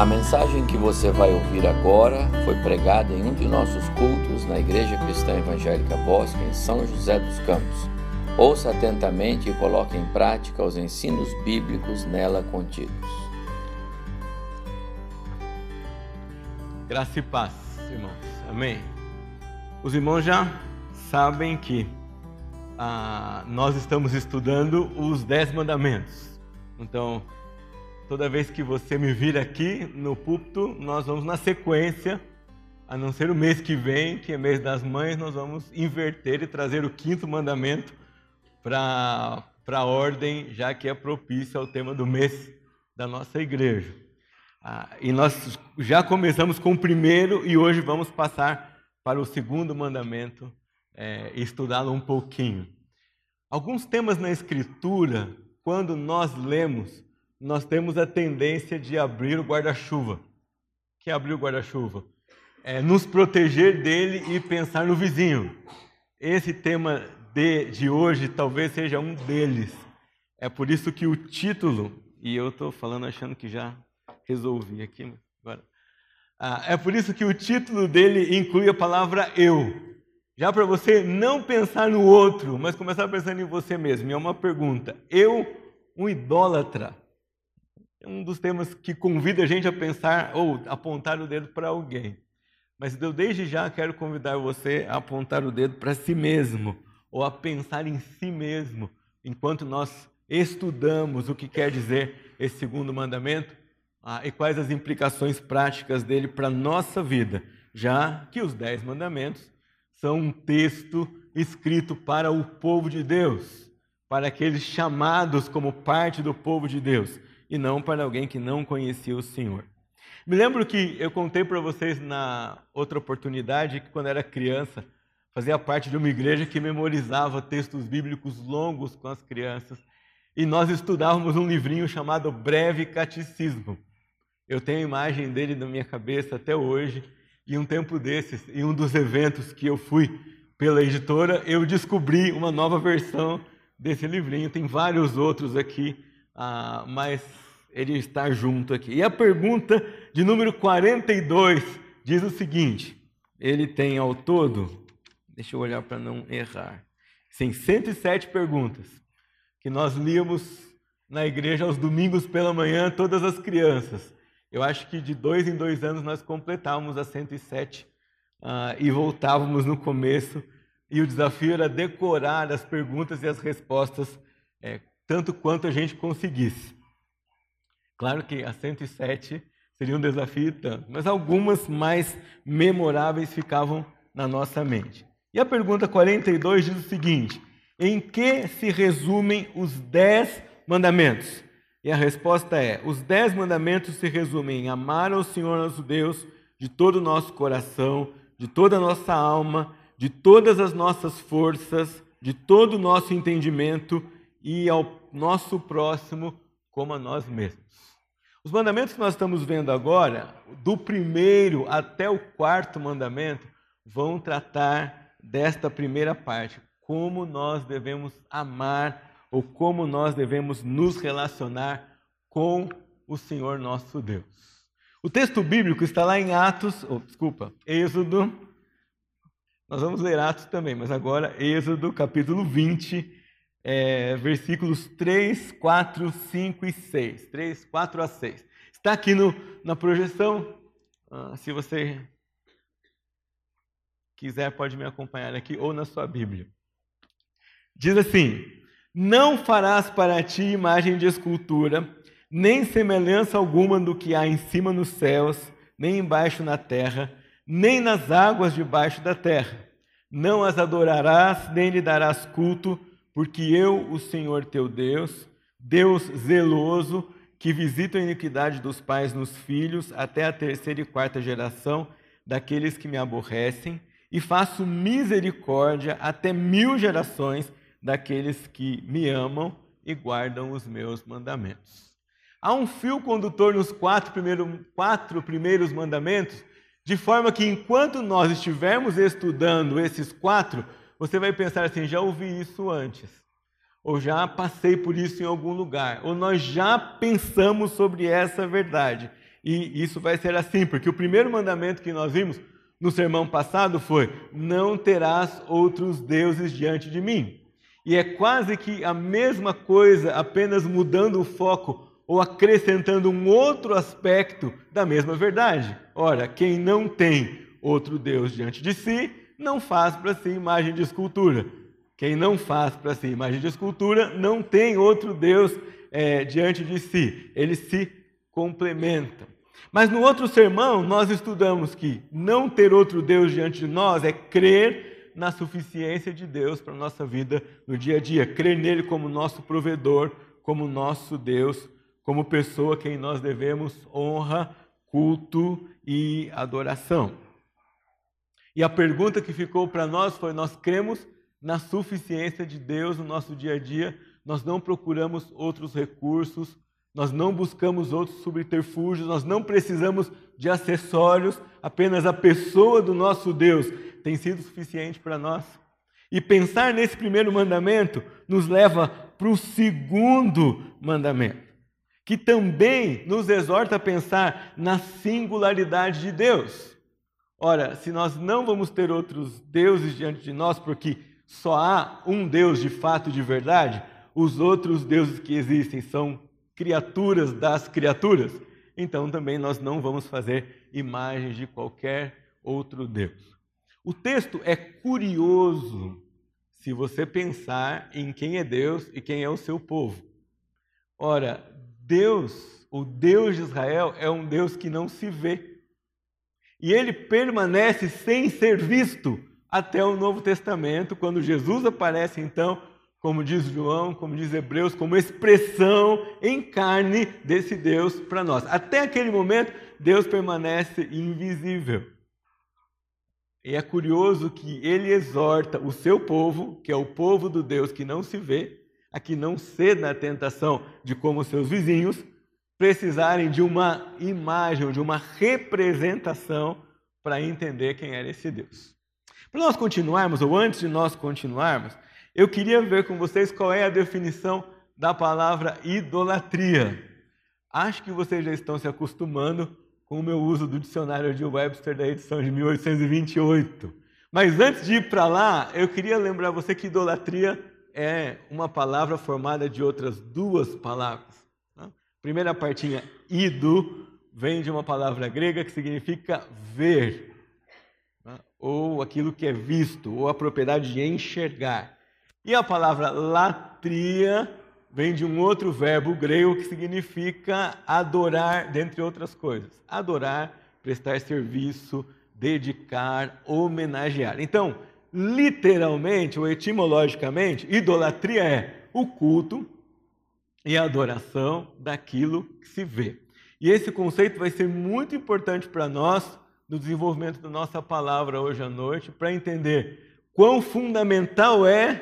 A mensagem que você vai ouvir agora foi pregada em um de nossos cultos na Igreja Cristã Evangélica Bosque, em São José dos Campos. Ouça atentamente e coloque em prática os ensinos bíblicos nela contidos. Graça e paz, irmãos. Amém. Os irmãos já sabem que ah, nós estamos estudando os Dez Mandamentos. Então, toda vez que você me vir aqui no púlpito, nós vamos na sequência, a não ser o mês que vem, que é mês das mães, nós vamos inverter e trazer o quinto mandamento para a ordem, já que é propício ao tema do mês da nossa igreja. Ah, e nós já começamos com o primeiro e hoje vamos passar para o segundo mandamento é, e estudá-lo um pouquinho. Alguns temas na Escritura, quando nós lemos, nós temos a tendência de abrir o guarda-chuva. Que é abrir o guarda-chuva? É nos proteger dele e pensar no vizinho. Esse tema de, de hoje talvez seja um deles. É por isso que o título, e eu estou falando achando que já resolvi aqui, agora. Ah, é por isso que o título dele inclui a palavra eu. Já para você não pensar no outro, mas começar pensando em você mesmo. E é uma pergunta: eu, um idólatra, é um dos temas que convida a gente a pensar ou apontar o dedo para alguém. Mas eu desde já quero convidar você a apontar o dedo para si mesmo ou a pensar em si mesmo enquanto nós estudamos o que quer dizer esse segundo mandamento ah, e quais as implicações práticas dele para a nossa vida, já que os dez mandamentos são um texto escrito para o povo de Deus, para aqueles chamados como parte do povo de Deus e não para alguém que não conhecia o Senhor. Me lembro que eu contei para vocês na outra oportunidade que quando era criança fazia parte de uma igreja que memorizava textos bíblicos longos com as crianças e nós estudávamos um livrinho chamado Breve Catecismo. Eu tenho a imagem dele na minha cabeça até hoje e um tempo desses, em um dos eventos que eu fui pela editora, eu descobri uma nova versão desse livrinho. Tem vários outros aqui, ah, mas ele está junto aqui. E a pergunta de número 42 diz o seguinte: ele tem ao todo, deixa eu olhar para não errar, tem 107 perguntas que nós líamos na igreja aos domingos pela manhã, todas as crianças. Eu acho que de dois em dois anos nós completávamos as 107 uh, e voltávamos no começo. E o desafio era decorar as perguntas e as respostas é, tanto quanto a gente conseguisse. Claro que a 107 seria um desafio tanto, mas algumas mais memoráveis ficavam na nossa mente. E a pergunta 42 diz o seguinte: Em que se resumem os dez mandamentos? E a resposta é: os dez mandamentos se resumem em amar ao Senhor nosso Deus de todo o nosso coração, de toda a nossa alma, de todas as nossas forças, de todo o nosso entendimento e ao nosso próximo como a nós mesmos. Os mandamentos que nós estamos vendo agora, do primeiro até o quarto mandamento, vão tratar desta primeira parte, como nós devemos amar ou como nós devemos nos relacionar com o Senhor nosso Deus. O texto bíblico está lá em Atos, oh, desculpa, Êxodo. Nós vamos ler Atos também, mas agora Êxodo, capítulo 20, é, versículos 3, 4, 5 e 6. 3, 4 a 6. Está aqui no, na projeção. Ah, se você quiser, pode me acompanhar aqui ou na sua Bíblia. Diz assim: Não farás para ti imagem de escultura, nem semelhança alguma do que há em cima nos céus, nem embaixo na terra, nem nas águas debaixo da terra. Não as adorarás, nem lhe darás culto, porque eu, o Senhor teu Deus, Deus zeloso, que visita a iniquidade dos pais nos filhos até a terceira e quarta geração daqueles que me aborrecem, e faço misericórdia até mil gerações daqueles que me amam e guardam os meus mandamentos. Há um fio condutor nos quatro, primeiro, quatro primeiros mandamentos, de forma que enquanto nós estivermos estudando esses quatro, você vai pensar assim: já ouvi isso antes, ou já passei por isso em algum lugar, ou nós já pensamos sobre essa verdade. E isso vai ser assim, porque o primeiro mandamento que nós vimos no sermão passado foi: Não terás outros deuses diante de mim. E é quase que a mesma coisa, apenas mudando o foco ou acrescentando um outro aspecto da mesma verdade. Ora, quem não tem outro Deus diante de si, não faz para si imagem de escultura. Quem não faz para si imagem de escultura, não tem outro Deus é, diante de si. Eles se complementam. Mas no outro sermão, nós estudamos que não ter outro Deus diante de nós é crer na suficiência de Deus para a nossa vida no dia a dia, crer nele como nosso provedor, como nosso Deus, como pessoa a quem nós devemos honra, culto e adoração. E a pergunta que ficou para nós foi: nós cremos na suficiência de Deus no nosso dia a dia, nós não procuramos outros recursos, nós não buscamos outros subterfúgios, nós não precisamos de acessórios, apenas a pessoa do nosso Deus tem sido suficiente para nós. E pensar nesse primeiro mandamento nos leva para o segundo mandamento, que também nos exorta a pensar na singularidade de Deus. Ora, se nós não vamos ter outros deuses diante de nós, porque só há um Deus de fato de verdade, os outros deuses que existem são criaturas das criaturas, então também nós não vamos fazer imagens de qualquer outro Deus. O texto é curioso se você pensar em quem é Deus e quem é o seu povo. Ora, Deus, o Deus de Israel, é um Deus que não se vê. E ele permanece sem ser visto até o Novo Testamento, quando Jesus aparece então como diz João, como diz Hebreus, como expressão em carne desse Deus para nós. Até aquele momento, Deus permanece invisível. E é curioso que ele exorta o seu povo, que é o povo do Deus que não se vê, a que não ceda à tentação de como seus vizinhos, precisarem de uma imagem, de uma representação para entender quem era esse Deus. Para nós continuarmos, ou antes de nós continuarmos, eu queria ver com vocês qual é a definição da palavra idolatria. Acho que vocês já estão se acostumando com o meu uso do dicionário de Webster da edição de 1828. Mas antes de ir para lá, eu queria lembrar você que idolatria é uma palavra formada de outras duas palavras. Primeira partinha, ido, vem de uma palavra grega que significa ver, tá? ou aquilo que é visto, ou a propriedade de enxergar. E a palavra latria vem de um outro verbo grego que significa adorar, dentre outras coisas. Adorar, prestar serviço, dedicar, homenagear. Então, literalmente ou etimologicamente, idolatria é o culto e a adoração daquilo que se vê. E esse conceito vai ser muito importante para nós no desenvolvimento da nossa palavra hoje à noite, para entender quão fundamental é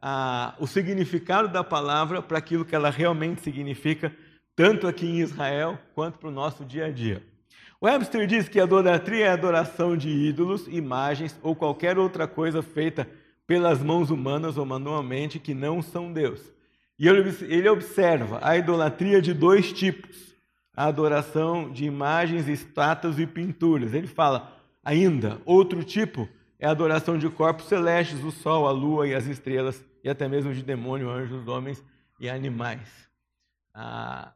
a, o significado da palavra para aquilo que ela realmente significa, tanto aqui em Israel quanto para o nosso dia a dia. Webster diz que a idolatria é a adoração de ídolos, imagens ou qualquer outra coisa feita pelas mãos humanas ou manualmente que não são Deus. E ele observa a idolatria de dois tipos: a adoração de imagens, estátuas e pinturas. Ele fala ainda, outro tipo é a adoração de corpos celestes, o sol, a lua e as estrelas, e até mesmo de demônio, anjos, homens e animais. Ah,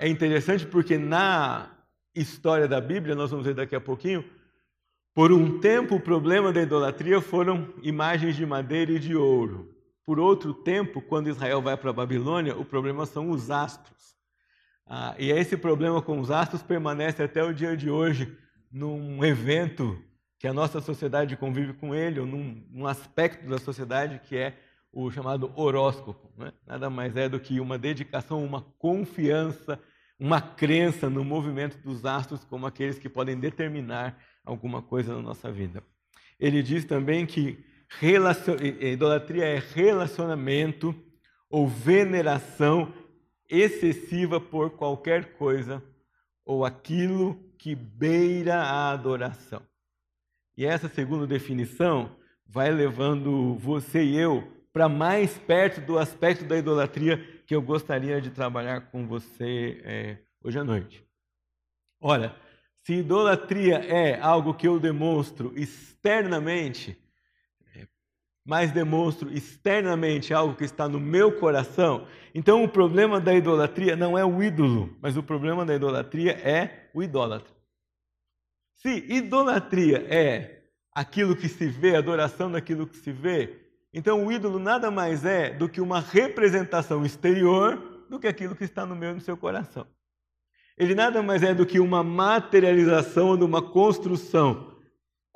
é interessante porque na história da Bíblia, nós vamos ver daqui a pouquinho, por um tempo o problema da idolatria foram imagens de madeira e de ouro. Por outro tempo, quando Israel vai para a Babilônia, o problema são os astros. Ah, e esse problema com os astros permanece até o dia de hoje, num evento que a nossa sociedade convive com ele, ou num, num aspecto da sociedade que é o chamado horóscopo. Né? Nada mais é do que uma dedicação, uma confiança, uma crença no movimento dos astros como aqueles que podem determinar alguma coisa na nossa vida. Ele diz também que relacion... idolatria é relacionamento ou veneração excessiva por qualquer coisa ou aquilo que beira a adoração. E essa segunda definição vai levando você e eu para mais perto do aspecto da idolatria que eu gostaria de trabalhar com você é, hoje à noite. Ora, se idolatria é algo que eu demonstro externamente, mas demonstro externamente algo que está no meu coração, então o problema da idolatria não é o ídolo, mas o problema da idolatria é o idólatra. Se idolatria é aquilo que se vê, adoração daquilo que se vê, então o ídolo nada mais é do que uma representação exterior do que aquilo que está no meu e no seu coração. Ele nada mais é do que uma materialização de uma construção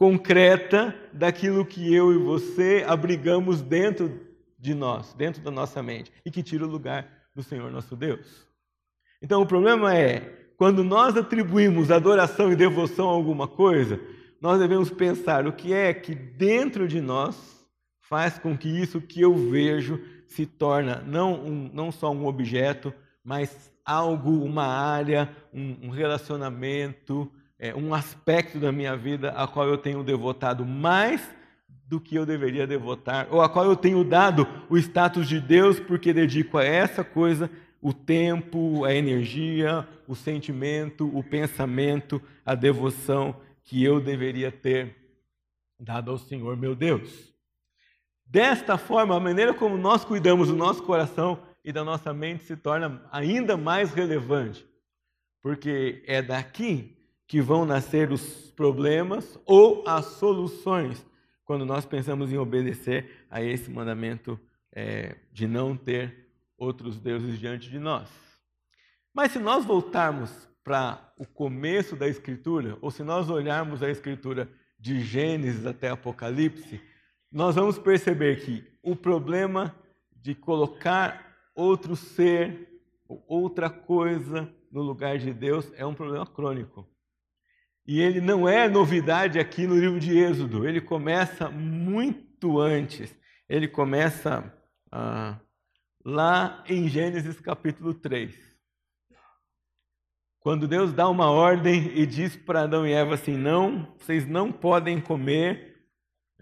concreta daquilo que eu e você abrigamos dentro de nós, dentro da nossa mente, e que tira o lugar do Senhor nosso Deus. Então o problema é, quando nós atribuímos adoração e devoção a alguma coisa, nós devemos pensar o que é que dentro de nós faz com que isso que eu vejo se torna não, um, não só um objeto, mas algo, uma área, um, um relacionamento, é, um aspecto da minha vida a qual eu tenho devotado mais do que eu deveria devotar, ou a qual eu tenho dado o status de Deus porque dedico a essa coisa o tempo, a energia, o sentimento, o pensamento, a devoção que eu deveria ter dado ao Senhor meu Deus. Desta forma, a maneira como nós cuidamos do nosso coração e da nossa mente se torna ainda mais relevante, porque é daqui que vão nascer os problemas ou as soluções quando nós pensamos em obedecer a esse mandamento é, de não ter outros deuses diante de nós. Mas se nós voltarmos para o começo da Escritura, ou se nós olharmos a Escritura de Gênesis até Apocalipse, nós vamos perceber que o problema de colocar outro ser, outra coisa no lugar de Deus é um problema crônico. E ele não é novidade aqui no livro de Êxodo, ele começa muito antes. Ele começa ah, lá em Gênesis capítulo 3. Quando Deus dá uma ordem e diz para Adão e Eva assim: não, vocês não podem comer,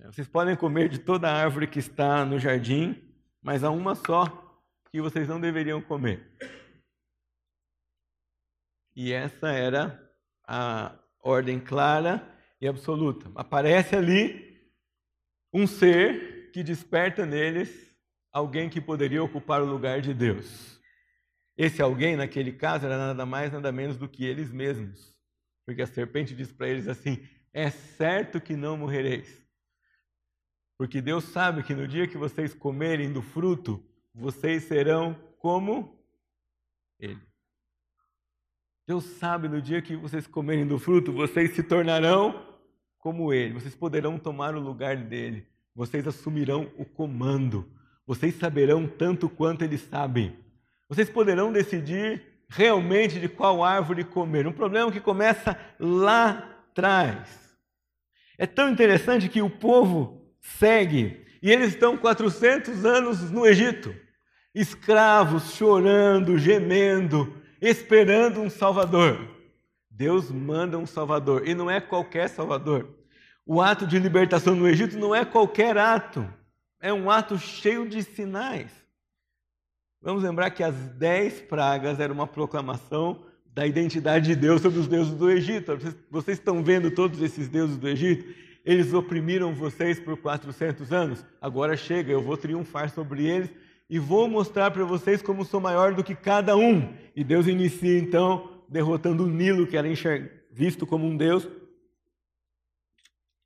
vocês podem comer de toda a árvore que está no jardim, mas há uma só que vocês não deveriam comer. E essa era a ordem clara e absoluta. Aparece ali um ser que desperta neles alguém que poderia ocupar o lugar de Deus. Esse alguém, naquele caso, era nada mais, nada menos do que eles mesmos. Porque a serpente diz para eles assim: É certo que não morrereis. Porque Deus sabe que no dia que vocês comerem do fruto, vocês serão como Ele. Deus sabe no dia que vocês comerem do fruto, vocês se tornarão como Ele. Vocês poderão tomar o lugar dele. Vocês assumirão o comando. Vocês saberão tanto quanto eles sabem. Vocês poderão decidir realmente de qual árvore comer. Um problema que começa lá atrás. É tão interessante que o povo segue e eles estão 400 anos no Egito escravos chorando, gemendo, esperando um Salvador. Deus manda um Salvador e não é qualquer Salvador. O ato de libertação no Egito não é qualquer ato, é um ato cheio de sinais. Vamos lembrar que as dez pragas eram uma proclamação da identidade de Deus sobre os deuses do Egito. Vocês, vocês estão vendo todos esses deuses do Egito? Eles oprimiram vocês por 400 anos. Agora chega, eu vou triunfar sobre eles e vou mostrar para vocês como sou maior do que cada um. E Deus inicia então derrotando o Nilo, que era visto como um Deus,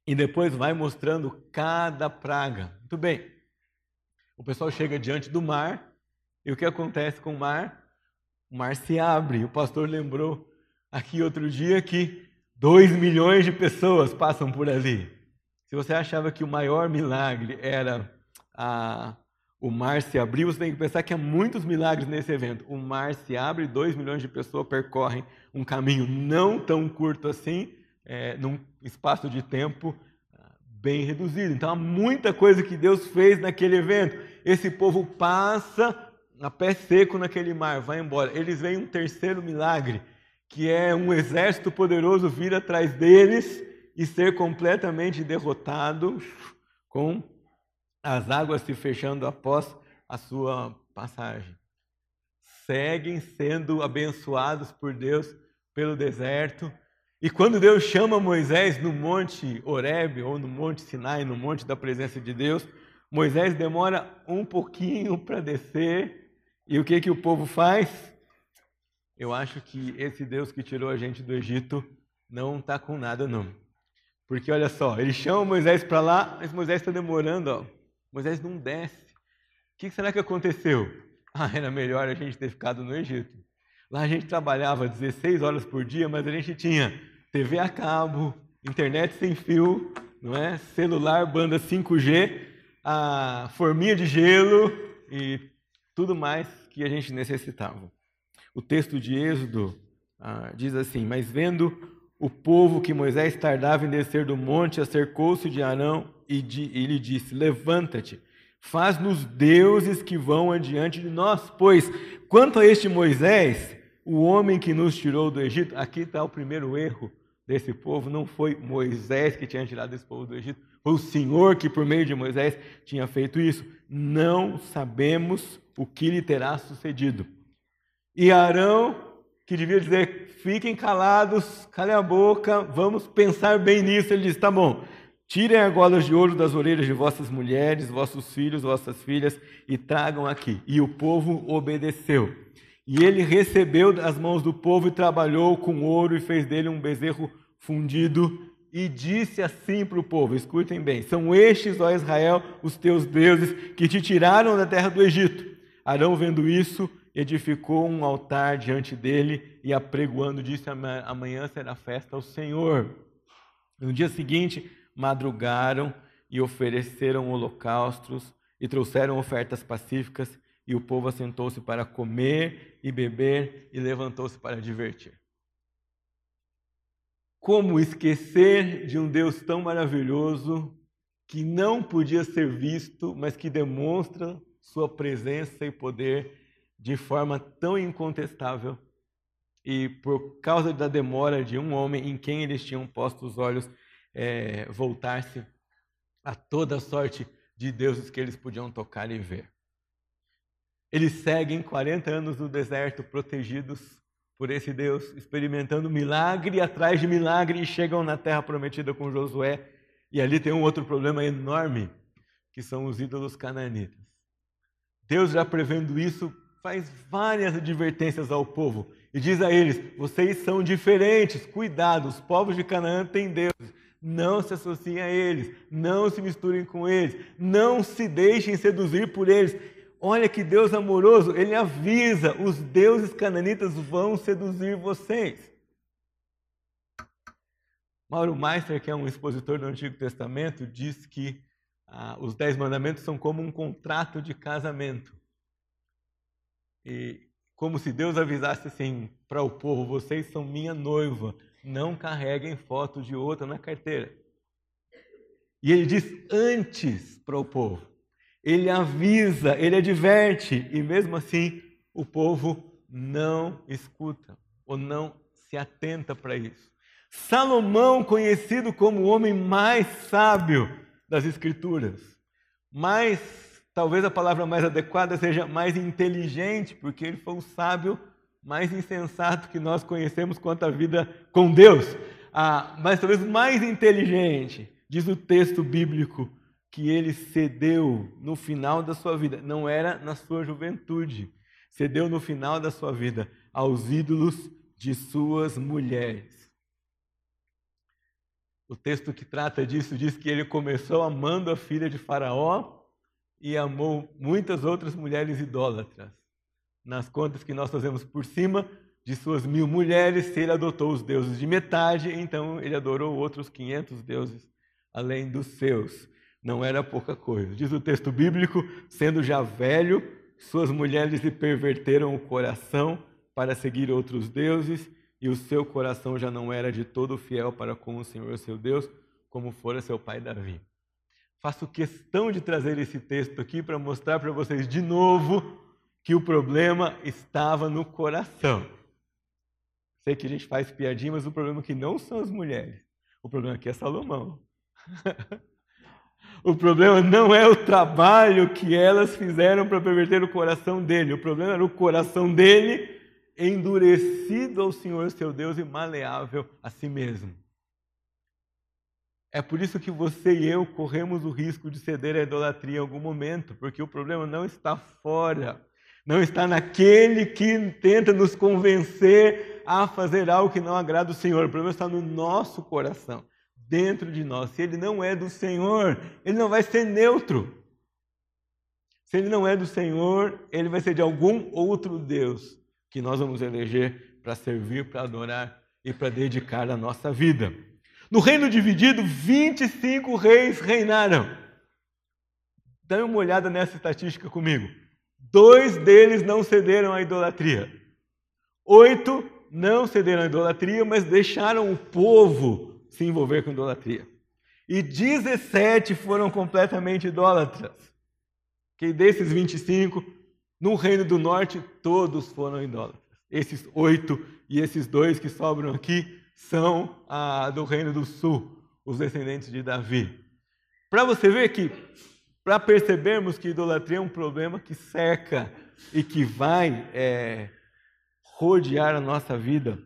e depois vai mostrando cada praga. Muito bem. O pessoal chega diante do mar, e o que acontece com o mar? O mar se abre. O pastor lembrou aqui outro dia que dois milhões de pessoas passam por ali. Se você achava que o maior milagre era a o mar se abriu, você tem que pensar que há muitos milagres nesse evento. O mar se abre, dois milhões de pessoas percorrem um caminho não tão curto assim, é, num espaço de tempo ah, bem reduzido. Então há muita coisa que Deus fez naquele evento. Esse povo passa a pé seco naquele mar, vai embora. Eles veem um terceiro milagre, que é um exército poderoso vir atrás deles e ser completamente derrotado com as águas se fechando após a sua passagem. Seguem sendo abençoados por Deus pelo deserto. E quando Deus chama Moisés no monte Horebe ou no monte Sinai, no monte da presença de Deus, Moisés demora um pouquinho para descer. E o que que o povo faz? Eu acho que esse Deus que tirou a gente do Egito não está com nada não. Porque olha só, ele chama Moisés para lá, mas Moisés está demorando, ó. Moisés não desce. O que será que aconteceu? Ah, era melhor a gente ter ficado no Egito. Lá a gente trabalhava 16 horas por dia, mas a gente tinha TV a cabo, internet sem fio, não é? Celular, banda 5G, a forminha de gelo e tudo mais que a gente necessitava. O texto de Êxodo ah, diz assim: Mas vendo o povo que Moisés tardava em descer do monte, acercou-se de Arão e, de, e lhe disse: Levanta-te Faz-nos deuses que vão adiante de nós, pois quanto a este Moisés, o homem que nos tirou do Egito, aqui está o primeiro erro desse povo, não foi Moisés que tinha tirado esse povo do Egito, foi o Senhor que por meio de Moisés tinha feito isso. Não sabemos o que lhe terá sucedido. E Arão, que devia dizer, fiquem calados, calem a boca, vamos pensar bem nisso, ele diz, tá bom, Tirem argolas de ouro das orelhas de vossas mulheres, vossos filhos, vossas filhas e tragam aqui. E o povo obedeceu. E ele recebeu das mãos do povo e trabalhou com ouro e fez dele um bezerro fundido e disse assim para o povo: escutem bem, são estes, ó Israel, os teus deuses que te tiraram da terra do Egito. Arão, vendo isso, edificou um altar diante dele e apregoando, disse: amanhã será festa ao Senhor. No dia seguinte, madrugaram e ofereceram holocaustos e trouxeram ofertas pacíficas, e o povo assentou-se para comer e beber e levantou-se para divertir. Como esquecer de um Deus tão maravilhoso que não podia ser visto, mas que demonstra sua presença e poder de forma tão incontestável? E por causa da demora de um homem em quem eles tinham posto os olhos, é, voltar-se a toda sorte de deuses que eles podiam tocar e ver. Eles seguem 40 anos no deserto, protegidos por esse Deus, experimentando milagre atrás de milagre e chegam na terra prometida com Josué. E ali tem um outro problema enorme, que são os ídolos cananitas. Deus, já prevendo isso, faz várias advertências ao povo e diz a eles: vocês são diferentes, cuidado, os povos de Canaã têm Deus, não se associem a eles, não se misturem com eles, não se deixem seduzir por eles. Olha que Deus amoroso, ele avisa: os deuses cananitas vão seduzir vocês. Mauro Meister, que é um expositor do Antigo Testamento, diz que ah, os Dez Mandamentos são como um contrato de casamento. E como se Deus avisasse assim para o povo: vocês são minha noiva, não carreguem foto de outra na carteira. E ele diz antes para o povo. Ele avisa, ele adverte, e mesmo assim o povo não escuta ou não se atenta para isso. Salomão, conhecido como o homem mais sábio das Escrituras, mais, talvez a palavra mais adequada seja mais inteligente, porque ele foi um sábio mais insensato que nós conhecemos quanto à vida com Deus, ah, mas talvez mais inteligente, diz o texto bíblico, que ele cedeu no final da sua vida, não era na sua juventude, cedeu no final da sua vida aos ídolos de suas mulheres. O texto que trata disso diz que ele começou amando a filha de Faraó e amou muitas outras mulheres idólatras nas contas que nós fazemos por cima de suas mil mulheres, se ele adotou os deuses de metade, então ele adorou outros 500 deuses além dos seus. Não era pouca coisa. Diz o texto bíblico: sendo já velho, suas mulheres lhe perverteram o coração para seguir outros deuses, e o seu coração já não era de todo fiel para com o Senhor seu Deus, como fora seu pai Davi. Faço questão de trazer esse texto aqui para mostrar para vocês de novo que o problema estava no coração. Sei que a gente faz piadinha, mas o problema aqui não são as mulheres. O problema aqui é Salomão. o problema não é o trabalho que elas fizeram para perverter o coração dele. O problema era o coração dele endurecido ao Senhor seu Deus e maleável a si mesmo. É por isso que você e eu corremos o risco de ceder à idolatria em algum momento, porque o problema não está fora, não está naquele que tenta nos convencer a fazer algo que não agrada o Senhor. O problema está no nosso coração, dentro de nós. Se ele não é do Senhor, ele não vai ser neutro. Se ele não é do Senhor, ele vai ser de algum outro Deus que nós vamos eleger para servir, para adorar e para dedicar a nossa vida. No reino dividido, 25 reis reinaram. Dê uma olhada nessa estatística comigo. Dois deles não cederam à idolatria. Oito não cederam à idolatria, mas deixaram o povo se envolver com idolatria. E 17 foram completamente idólatras. Que desses 25, no reino do norte, todos foram idólatras. Esses oito e esses dois que sobram aqui são ah, do Reino do Sul, os descendentes de Davi. Para você ver que, para percebermos que idolatria é um problema que cerca e que vai é, rodear a nossa vida,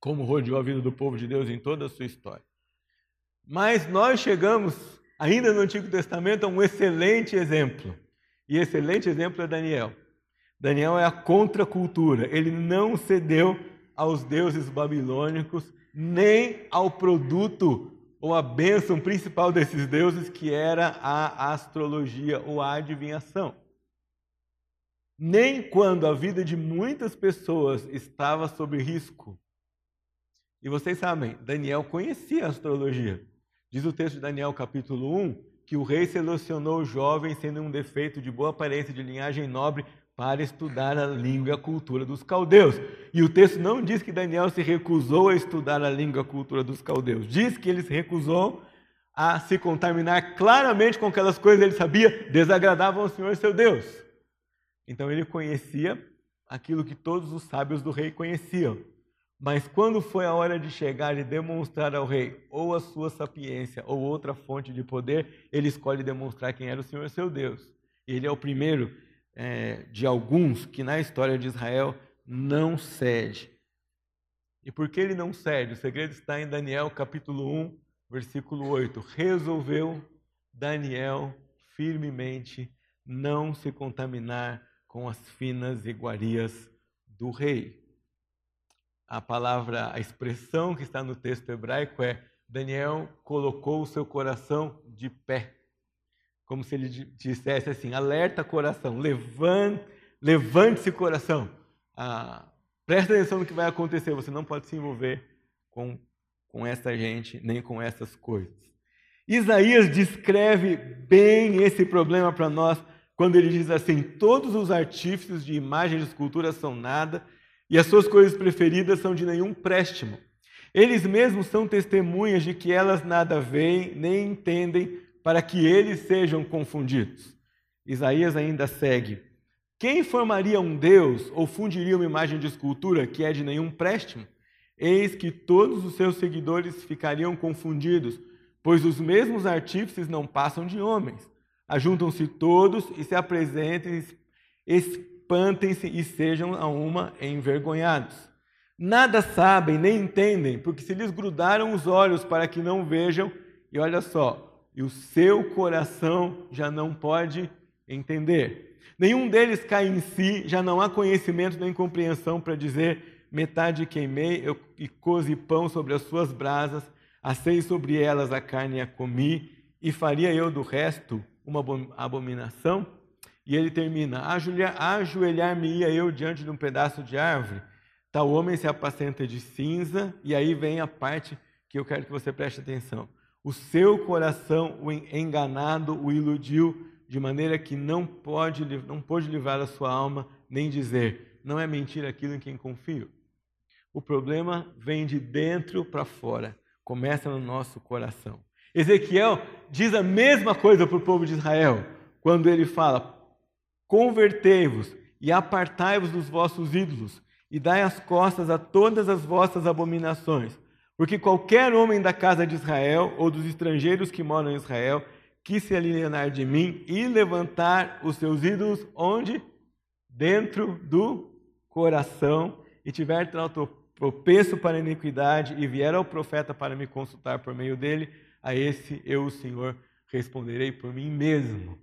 como rodeou a vida do povo de Deus em toda a sua história. Mas nós chegamos, ainda no Antigo Testamento, a um excelente exemplo. E excelente exemplo é Daniel. Daniel é a contracultura. Ele não cedeu aos deuses babilônicos, nem ao produto ou a bênção principal desses deuses, que era a astrologia ou a adivinhação. Nem quando a vida de muitas pessoas estava sob risco. E vocês sabem, Daniel conhecia a astrologia. Diz o texto de Daniel, capítulo 1, que o rei selecionou jovens sendo um defeito de boa aparência, de linhagem nobre, para estudar a língua e a cultura dos caldeus. E o texto não diz que Daniel se recusou a estudar a língua e a cultura dos caldeus. Diz que ele se recusou a se contaminar claramente com aquelas coisas que ele sabia desagradavam ao Senhor seu Deus. Então ele conhecia aquilo que todos os sábios do rei conheciam. Mas quando foi a hora de chegar e demonstrar ao rei ou a sua sapiência ou outra fonte de poder, ele escolhe demonstrar quem era o Senhor seu Deus. Ele é o primeiro é, de alguns que na história de Israel não cede. E por que ele não cede? O segredo está em Daniel capítulo 1, versículo 8. Resolveu Daniel firmemente não se contaminar com as finas iguarias do rei. A palavra, a expressão que está no texto hebraico é Daniel colocou o seu coração de pé como se ele dissesse assim: alerta coração, levante, levante-se coração. Ah, presta atenção no que vai acontecer, você não pode se envolver com, com essa gente, nem com essas coisas. Isaías descreve bem esse problema para nós quando ele diz assim: todos os artífices de imagens de escultura são nada, e as suas coisas preferidas são de nenhum préstimo. Eles mesmos são testemunhas de que elas nada veem, nem entendem, para que eles sejam confundidos. Isaías ainda segue: Quem formaria um Deus ou fundiria uma imagem de escultura que é de nenhum préstimo? Eis que todos os seus seguidores ficariam confundidos, pois os mesmos artífices não passam de homens. Ajuntam-se todos e se apresentem, espantem-se e sejam a uma envergonhados. Nada sabem nem entendem, porque se lhes grudaram os olhos para que não vejam, e olha só, e o seu coração já não pode entender. Nenhum deles cai em si, já não há conhecimento nem compreensão para dizer: metade queimei e cozi pão sobre as suas brasas, assei sobre elas a carne e a comi, e faria eu do resto uma abominação? E ele termina: ajoelhar-me-ia eu diante de um pedaço de árvore. Tal homem se apacenta de cinza, e aí vem a parte que eu quero que você preste atenção. O seu coração, o enganado, o iludiu, de maneira que não pode, não pôde livrar a sua alma, nem dizer, não é mentira aquilo em quem confio. O problema vem de dentro para fora, começa no nosso coração. Ezequiel diz a mesma coisa para o povo de Israel, quando ele fala: Convertei-vos e apartai-vos dos vossos ídolos, e dai as costas a todas as vossas abominações. Porque qualquer homem da casa de Israel ou dos estrangeiros que moram em Israel quis se alienar de mim e levantar os seus ídolos onde? Dentro do coração e tiver tropeço para a iniquidade e vier ao profeta para me consultar por meio dele, a esse eu, o Senhor, responderei por mim mesmo.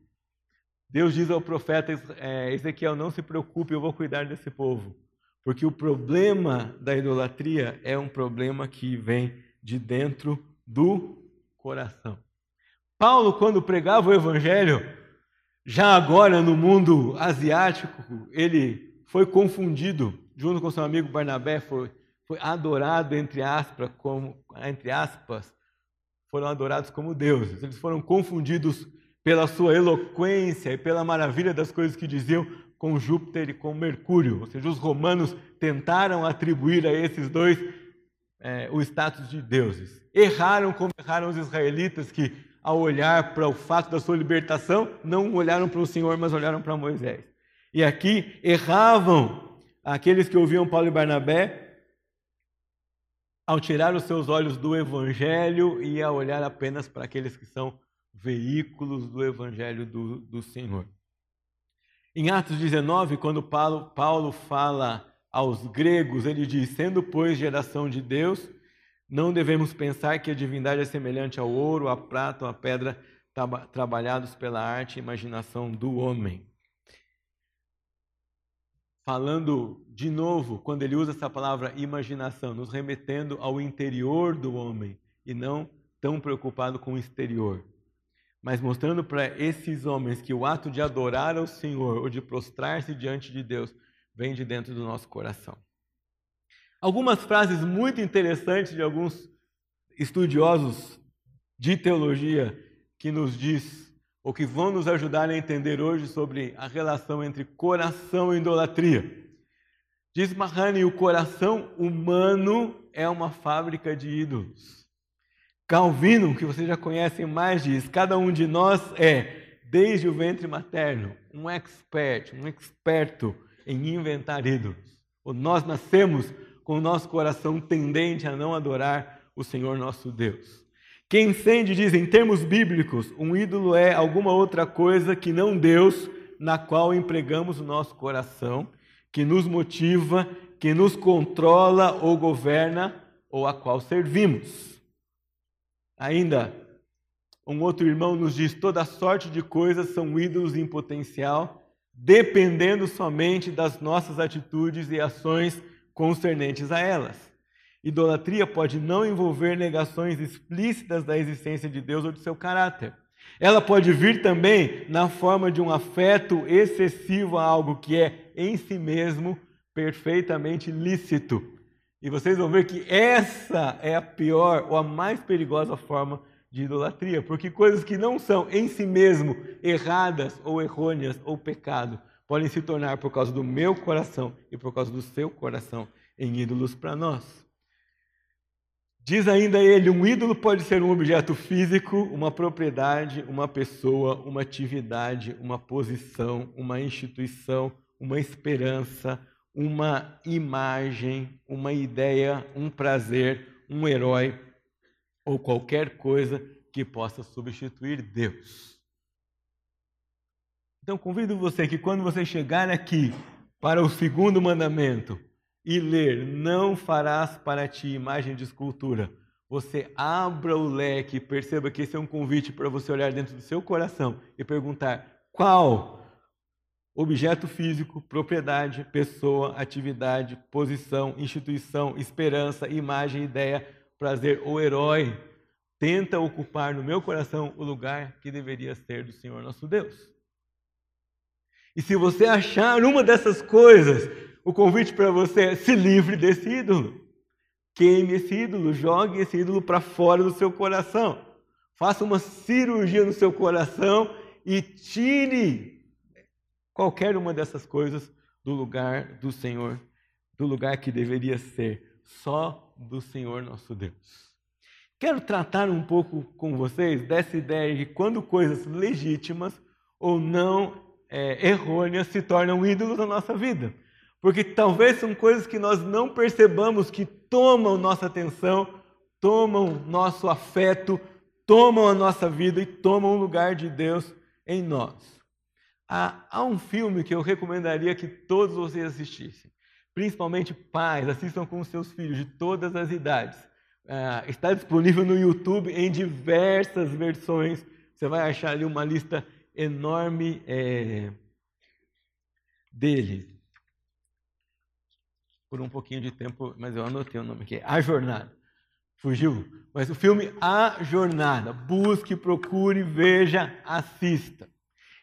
Deus diz ao profeta é, Ezequiel: Não se preocupe, eu vou cuidar desse povo. Porque o problema da idolatria é um problema que vem de dentro do coração. Paulo, quando pregava o evangelho, já agora no mundo asiático, ele foi confundido, junto com seu amigo Barnabé, foi, foi adorado, entre aspas, como, entre aspas, foram adorados como deuses. Eles foram confundidos pela sua eloquência e pela maravilha das coisas que diziam com Júpiter e com Mercúrio. Ou seja, os romanos tentaram atribuir a esses dois é, o status de deuses. Erraram como erraram os israelitas, que ao olhar para o fato da sua libertação, não olharam para o Senhor, mas olharam para Moisés. E aqui erravam aqueles que ouviam Paulo e Barnabé ao tirar os seus olhos do Evangelho e a olhar apenas para aqueles que são veículos do Evangelho do, do Senhor. Em Atos 19, quando Paulo, Paulo fala aos gregos, ele diz: sendo, pois, geração de Deus, não devemos pensar que a divindade é semelhante ao ouro, à prata ou à pedra trabalhados pela arte e imaginação do homem. Falando de novo, quando ele usa essa palavra imaginação, nos remetendo ao interior do homem e não tão preocupado com o exterior mas mostrando para esses homens que o ato de adorar ao Senhor ou de prostrar-se diante de Deus vem de dentro do nosso coração. Algumas frases muito interessantes de alguns estudiosos de teologia que nos diz ou que vão nos ajudar a entender hoje sobre a relação entre coração e idolatria. Diz Mahani, o coração humano é uma fábrica de ídolos. Calvino, que vocês já conhecem mais, diz: cada um de nós é, desde o ventre materno, um expert, um experto em inventar ídolos. Ou nós nascemos com o nosso coração tendente a não adorar o Senhor nosso Deus. Quem entende diz, em termos bíblicos, um ídolo é alguma outra coisa que não Deus, na qual empregamos o nosso coração, que nos motiva, que nos controla ou governa, ou a qual servimos. Ainda, um outro irmão nos diz: toda sorte de coisas são ídolos em potencial, dependendo somente das nossas atitudes e ações concernentes a elas. Idolatria pode não envolver negações explícitas da existência de Deus ou de seu caráter. Ela pode vir também na forma de um afeto excessivo a algo que é, em si mesmo, perfeitamente lícito e vocês vão ver que essa é a pior ou a mais perigosa forma de idolatria, porque coisas que não são em si mesmo erradas ou errôneas ou pecado podem se tornar por causa do meu coração e por causa do seu coração em ídolos para nós. Diz ainda ele: um ídolo pode ser um objeto físico, uma propriedade, uma pessoa, uma atividade, uma posição, uma instituição, uma esperança, uma imagem, uma ideia, um prazer, um herói ou qualquer coisa que possa substituir Deus. Então convido você que quando você chegar aqui para o segundo mandamento e ler: Não farás para ti imagem de escultura, você abra o leque perceba que esse é um convite para você olhar dentro do seu coração e perguntar: qual objeto físico, propriedade, pessoa, atividade, posição, instituição, esperança, imagem, ideia, prazer ou herói tenta ocupar no meu coração o lugar que deveria ser do Senhor nosso Deus. E se você achar uma dessas coisas, o convite para você é se livre desse ídolo. Queime esse ídolo, jogue esse ídolo para fora do seu coração. Faça uma cirurgia no seu coração e tire qualquer uma dessas coisas do lugar do Senhor, do lugar que deveria ser só do Senhor nosso Deus. Quero tratar um pouco com vocês dessa ideia de quando coisas legítimas ou não é, errôneas se tornam ídolos na nossa vida. Porque talvez são coisas que nós não percebamos que tomam nossa atenção, tomam nosso afeto, tomam a nossa vida e tomam o lugar de Deus em nós. Há, há um filme que eu recomendaria que todos vocês assistissem. principalmente pais, assistam com seus filhos de todas as idades. Uh, está disponível no YouTube em diversas versões. Você vai achar ali uma lista enorme é, dele. Por um pouquinho de tempo, mas eu anotei o nome aqui. A Jornada. Fugiu? Mas o filme A Jornada. Busque, procure, veja, assista.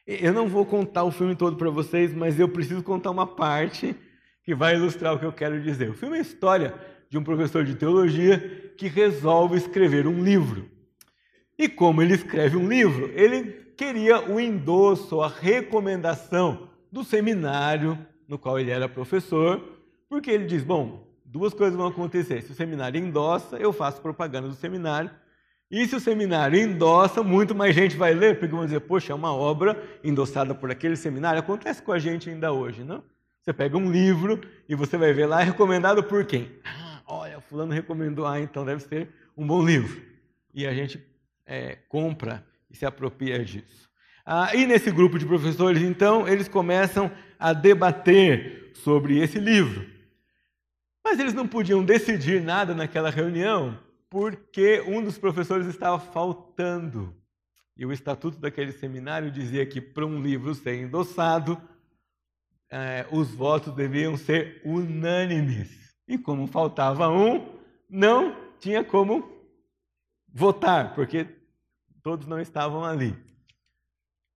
Eu não vou contar o filme todo para vocês, mas eu preciso contar uma parte que vai ilustrar o que eu quero dizer. O filme é a história de um professor de teologia que resolve escrever um livro. E como ele escreve um livro, ele queria o endosso, a recomendação do seminário no qual ele era professor, porque ele diz: bom, duas coisas vão acontecer. Se o seminário endossa, eu faço propaganda do seminário. E se o seminário endossa, muito mais gente vai ler, porque vão dizer, poxa, é uma obra endossada por aquele seminário. Acontece com a gente ainda hoje, não? Você pega um livro e você vai ver lá, é recomendado por quem? Ah, olha, fulano recomendou, ah, então deve ser um bom livro. E a gente é, compra e se apropria disso. Ah, e nesse grupo de professores, então, eles começam a debater sobre esse livro. Mas eles não podiam decidir nada naquela reunião porque um dos professores estava faltando. E o estatuto daquele seminário dizia que para um livro ser endossado, é, os votos deviam ser unânimes. E como faltava um, não tinha como votar, porque todos não estavam ali.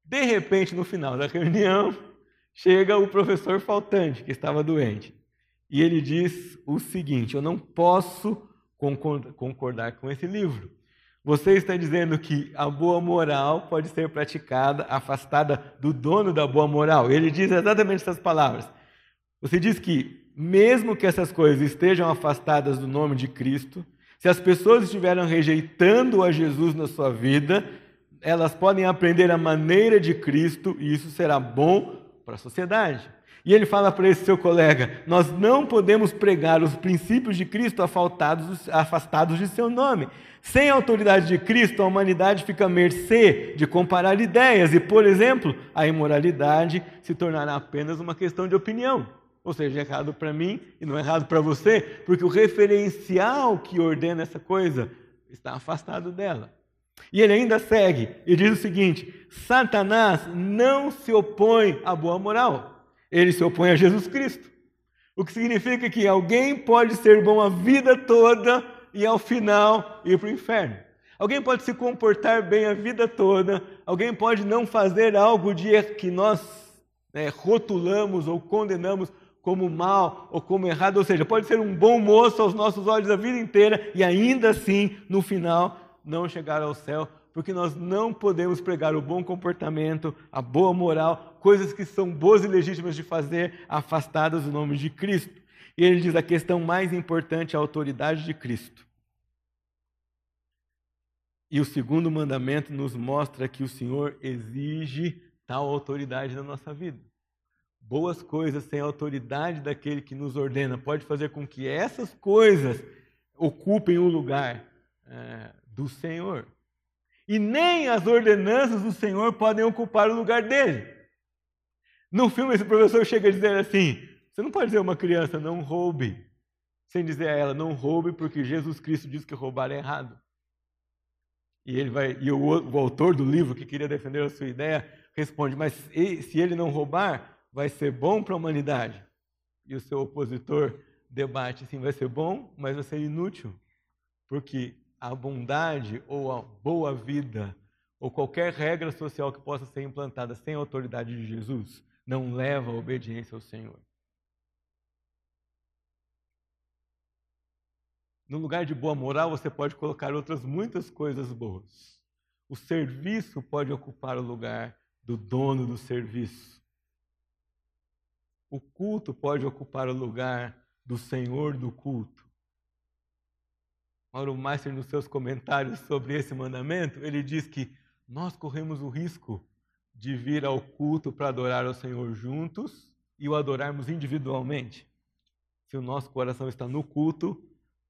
De repente, no final da reunião, chega o professor faltante, que estava doente. E ele diz o seguinte: Eu não posso concordar com esse livro. Você está dizendo que a boa moral pode ser praticada, afastada do dono da boa moral. Ele diz exatamente essas palavras. Você diz que, mesmo que essas coisas estejam afastadas do nome de Cristo, se as pessoas estiverem rejeitando a Jesus na sua vida, elas podem aprender a maneira de Cristo e isso será bom para a sociedade. E ele fala para esse seu colega: Nós não podemos pregar os princípios de Cristo afastados de seu nome. Sem a autoridade de Cristo, a humanidade fica à mercê de comparar ideias e, por exemplo, a imoralidade se tornará apenas uma questão de opinião. Ou seja, é errado para mim e não é errado para você, porque o referencial que ordena essa coisa está afastado dela. E ele ainda segue e diz o seguinte: Satanás não se opõe à boa moral, ele se opõe a Jesus Cristo. O que significa que alguém pode ser bom a vida toda e ao final ir para o inferno. Alguém pode se comportar bem a vida toda, alguém pode não fazer algo de que nós né, rotulamos ou condenamos como mal ou como errado, ou seja, pode ser um bom moço aos nossos olhos a vida inteira e ainda assim, no final, não chegar ao céu, porque nós não podemos pregar o bom comportamento, a boa moral, coisas que são boas e legítimas de fazer, afastadas do nome de Cristo. E ele diz: a questão mais importante é a autoridade de Cristo. E o segundo mandamento nos mostra que o Senhor exige tal autoridade na nossa vida. Boas coisas sem a autoridade daquele que nos ordena pode fazer com que essas coisas ocupem o lugar é, do Senhor. E nem as ordenanças do Senhor podem ocupar o lugar dele. No filme, esse professor chega a dizer assim: você não pode dizer a uma criança, não roube, sem dizer a ela, não roube, porque Jesus Cristo diz que roubar é errado. E ele vai, e o, o autor do livro que queria defender a sua ideia responde: mas se ele não roubar, vai ser bom para a humanidade. E o seu opositor debate assim: vai ser bom, mas vai ser inútil, porque a bondade ou a boa vida ou qualquer regra social que possa ser implantada sem a autoridade de Jesus não leva à obediência ao Senhor. No lugar de boa moral, você pode colocar outras muitas coisas boas. O serviço pode ocupar o lugar do dono do serviço. O culto pode ocupar o lugar do senhor do culto. Mauro Meister, nos seus comentários sobre esse mandamento, ele diz que nós corremos o risco de vir ao culto para adorar ao Senhor juntos e o adorarmos individualmente. Se o nosso coração está no culto,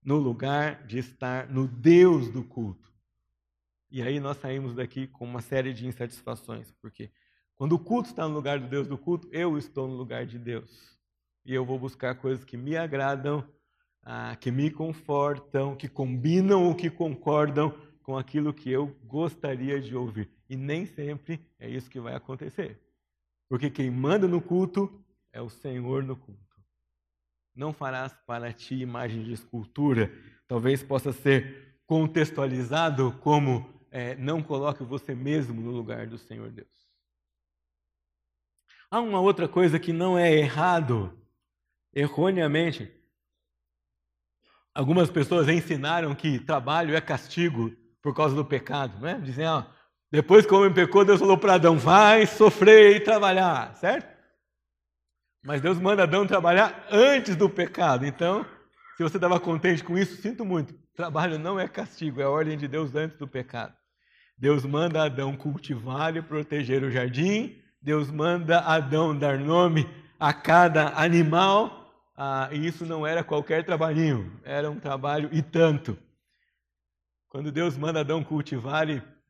no lugar de estar no Deus do culto. E aí nós saímos daqui com uma série de insatisfações, porque quando o culto está no lugar do Deus do culto, eu estou no lugar de Deus. e eu vou buscar coisas que me agradam, ah, que me confortam, que combinam ou que concordam com aquilo que eu gostaria de ouvir. E nem sempre é isso que vai acontecer. Porque quem manda no culto é o Senhor no culto. Não farás para ti imagem de escultura. Talvez possa ser contextualizado como é, não coloque você mesmo no lugar do Senhor Deus. Há uma outra coisa que não é errado, erroneamente. Algumas pessoas ensinaram que trabalho é castigo por causa do pecado, né? Dizem, ah, depois que o homem pecou, Deus falou para Adão, vai sofrer e trabalhar, certo? Mas Deus manda Adão trabalhar antes do pecado. Então, se você estava contente com isso, sinto muito. Trabalho não é castigo, é a ordem de Deus antes do pecado. Deus manda Adão cultivar e proteger o jardim. Deus manda Adão dar nome a cada animal. Ah, e isso não era qualquer trabalhinho, era um trabalho e tanto. Quando Deus manda Adão cultivar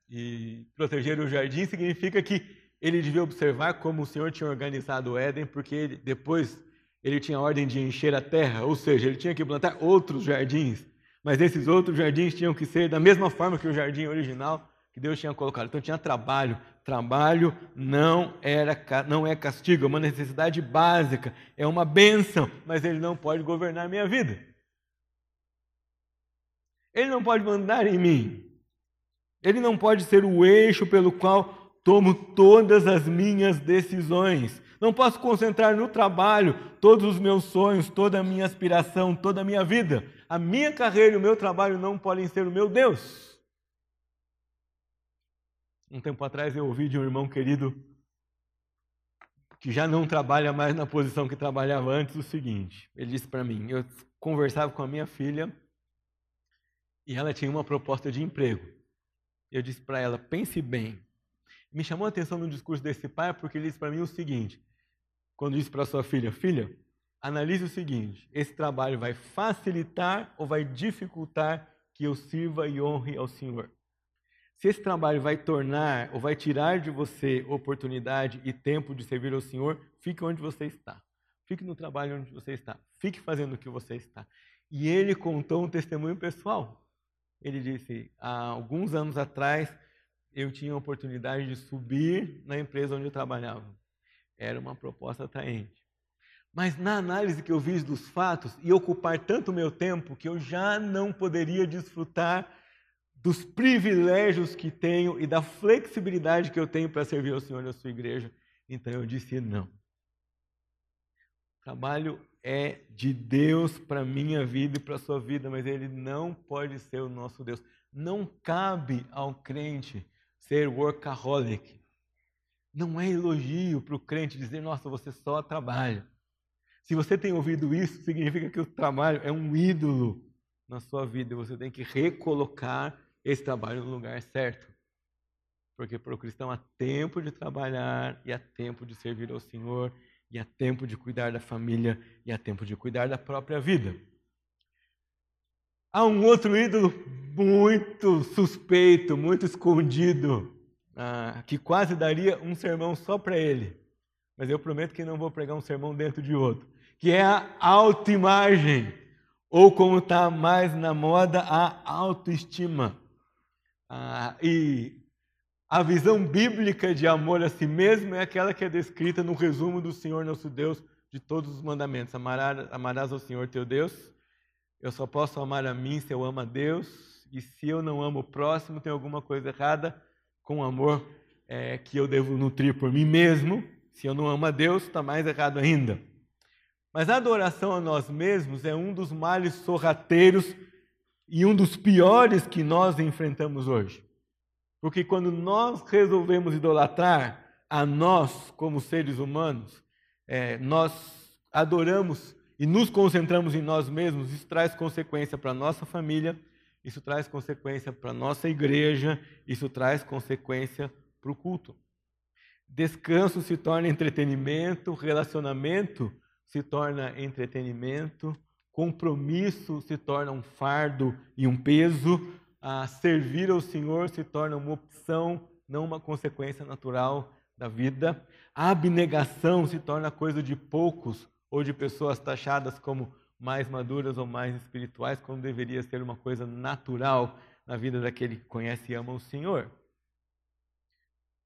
e, proteger o jardim, significa que ele devia observar como o Senhor tinha organizado o Éden, porque ele, depois ele tinha ordem de encher a terra, ou seja, ele tinha que plantar outros jardins. Mas esses outros jardins tinham que ser da mesma forma que o jardim original, que Deus tinha colocado. Então tinha trabalho. Trabalho não era não é castigo, é uma necessidade básica, é uma bênção, mas ele não pode governar a minha vida. Ele não pode mandar em mim. Ele não pode ser o eixo pelo qual tomo todas as minhas decisões. Não posso concentrar no trabalho todos os meus sonhos, toda a minha aspiração, toda a minha vida. A minha carreira e o meu trabalho não podem ser o meu Deus. Um tempo atrás eu ouvi de um irmão querido que já não trabalha mais na posição que trabalhava antes o seguinte. Ele disse para mim: eu conversava com a minha filha e ela tinha uma proposta de emprego. Eu disse para ela: pense bem. Me chamou a atenção no discurso desse pai porque ele disse para mim o seguinte: quando disse para sua filha, filha, analise o seguinte: esse trabalho vai facilitar ou vai dificultar que eu sirva e honre ao Senhor? Se esse trabalho vai tornar ou vai tirar de você oportunidade e tempo de servir ao Senhor, fique onde você está. Fique no trabalho onde você está. Fique fazendo o que você está. E ele contou um testemunho pessoal. Ele disse: há alguns anos atrás, eu tinha a oportunidade de subir na empresa onde eu trabalhava. Era uma proposta atraente. Mas na análise que eu fiz dos fatos, ia ocupar tanto meu tempo que eu já não poderia desfrutar dos privilégios que tenho e da flexibilidade que eu tenho para servir ao Senhor na sua igreja. Então eu disse não. Trabalho é de Deus para minha vida e para sua vida, mas ele não pode ser o nosso Deus. Não cabe ao crente ser workaholic. Não é elogio para o crente dizer, nossa, você só trabalha. Se você tem ouvido isso, significa que o trabalho é um ídolo na sua vida você tem que recolocar esse trabalho no lugar certo. Porque para o cristão há tempo de trabalhar e há tempo de servir ao Senhor e há tempo de cuidar da família e há tempo de cuidar da própria vida. Há um outro ídolo muito suspeito, muito escondido, ah, que quase daria um sermão só para ele. Mas eu prometo que não vou pregar um sermão dentro de outro, que é a autoimagem, ou como está mais na moda, a autoestima. Ah, e a visão bíblica de amor a si mesmo é aquela que é descrita no resumo do Senhor nosso Deus de todos os mandamentos. Amarás, amarás ao Senhor teu Deus. Eu só posso amar a mim se eu amo a Deus. E se eu não amo o próximo, tem alguma coisa errada com o amor é, que eu devo nutrir por mim mesmo. Se eu não amo a Deus, está mais errado ainda. Mas a adoração a nós mesmos é um dos males sorrateiros e um dos piores que nós enfrentamos hoje. Porque quando nós resolvemos idolatrar a nós como seres humanos, é, nós adoramos e nos concentramos em nós mesmos, isso traz consequência para a nossa família, isso traz consequência para a nossa igreja, isso traz consequência para o culto. Descanso se torna entretenimento, relacionamento se torna entretenimento, compromisso se torna um fardo e um peso, a servir ao Senhor se torna uma opção, não uma consequência natural da vida. A abnegação se torna coisa de poucos ou de pessoas taxadas como mais maduras ou mais espirituais, quando deveria ser uma coisa natural na vida daquele que conhece e ama o Senhor.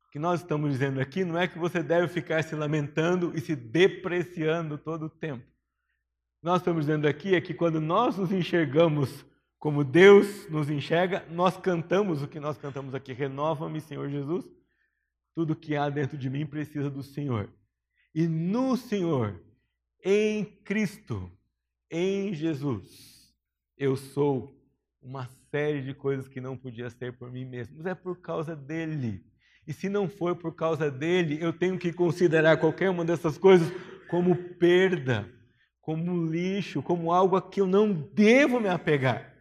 O que nós estamos dizendo aqui não é que você deve ficar se lamentando e se depreciando todo o tempo. Nós estamos dizendo aqui é que quando nós nos enxergamos como Deus nos enxerga, nós cantamos o que nós cantamos aqui: renova-me, Senhor Jesus. Tudo que há dentro de mim precisa do Senhor. E no Senhor, em Cristo, em Jesus, eu sou uma série de coisas que não podia ser por mim mesmo, mas é por causa dele. E se não for por causa dele, eu tenho que considerar qualquer uma dessas coisas como perda, como lixo, como algo a que eu não devo me apegar.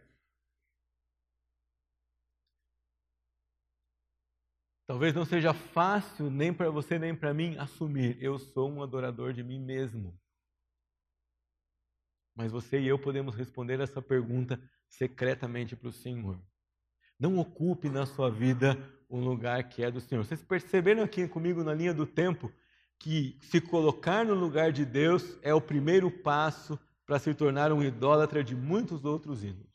Talvez não seja fácil nem para você nem para mim assumir, eu sou um adorador de mim mesmo. Mas você e eu podemos responder essa pergunta secretamente para o Senhor. Não ocupe na sua vida um lugar que é do Senhor. Vocês perceberam aqui comigo na linha do tempo que se colocar no lugar de Deus é o primeiro passo para se tornar um idólatra de muitos outros ídolos.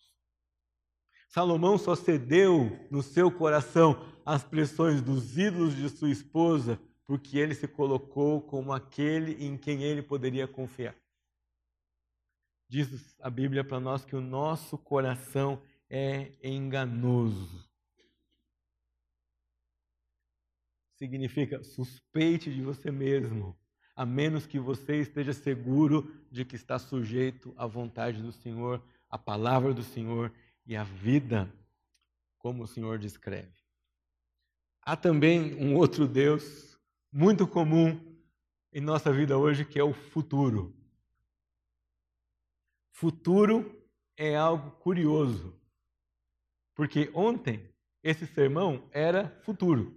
Salomão só cedeu no seu coração às pressões dos ídolos de sua esposa porque ele se colocou como aquele em quem ele poderia confiar. Diz a Bíblia para nós que o nosso coração é enganoso. Significa suspeite de você mesmo, a menos que você esteja seguro de que está sujeito à vontade do Senhor, à palavra do Senhor e à vida, como o Senhor descreve. Há também um outro Deus muito comum em nossa vida hoje, que é o futuro. Futuro é algo curioso, porque ontem esse sermão era futuro.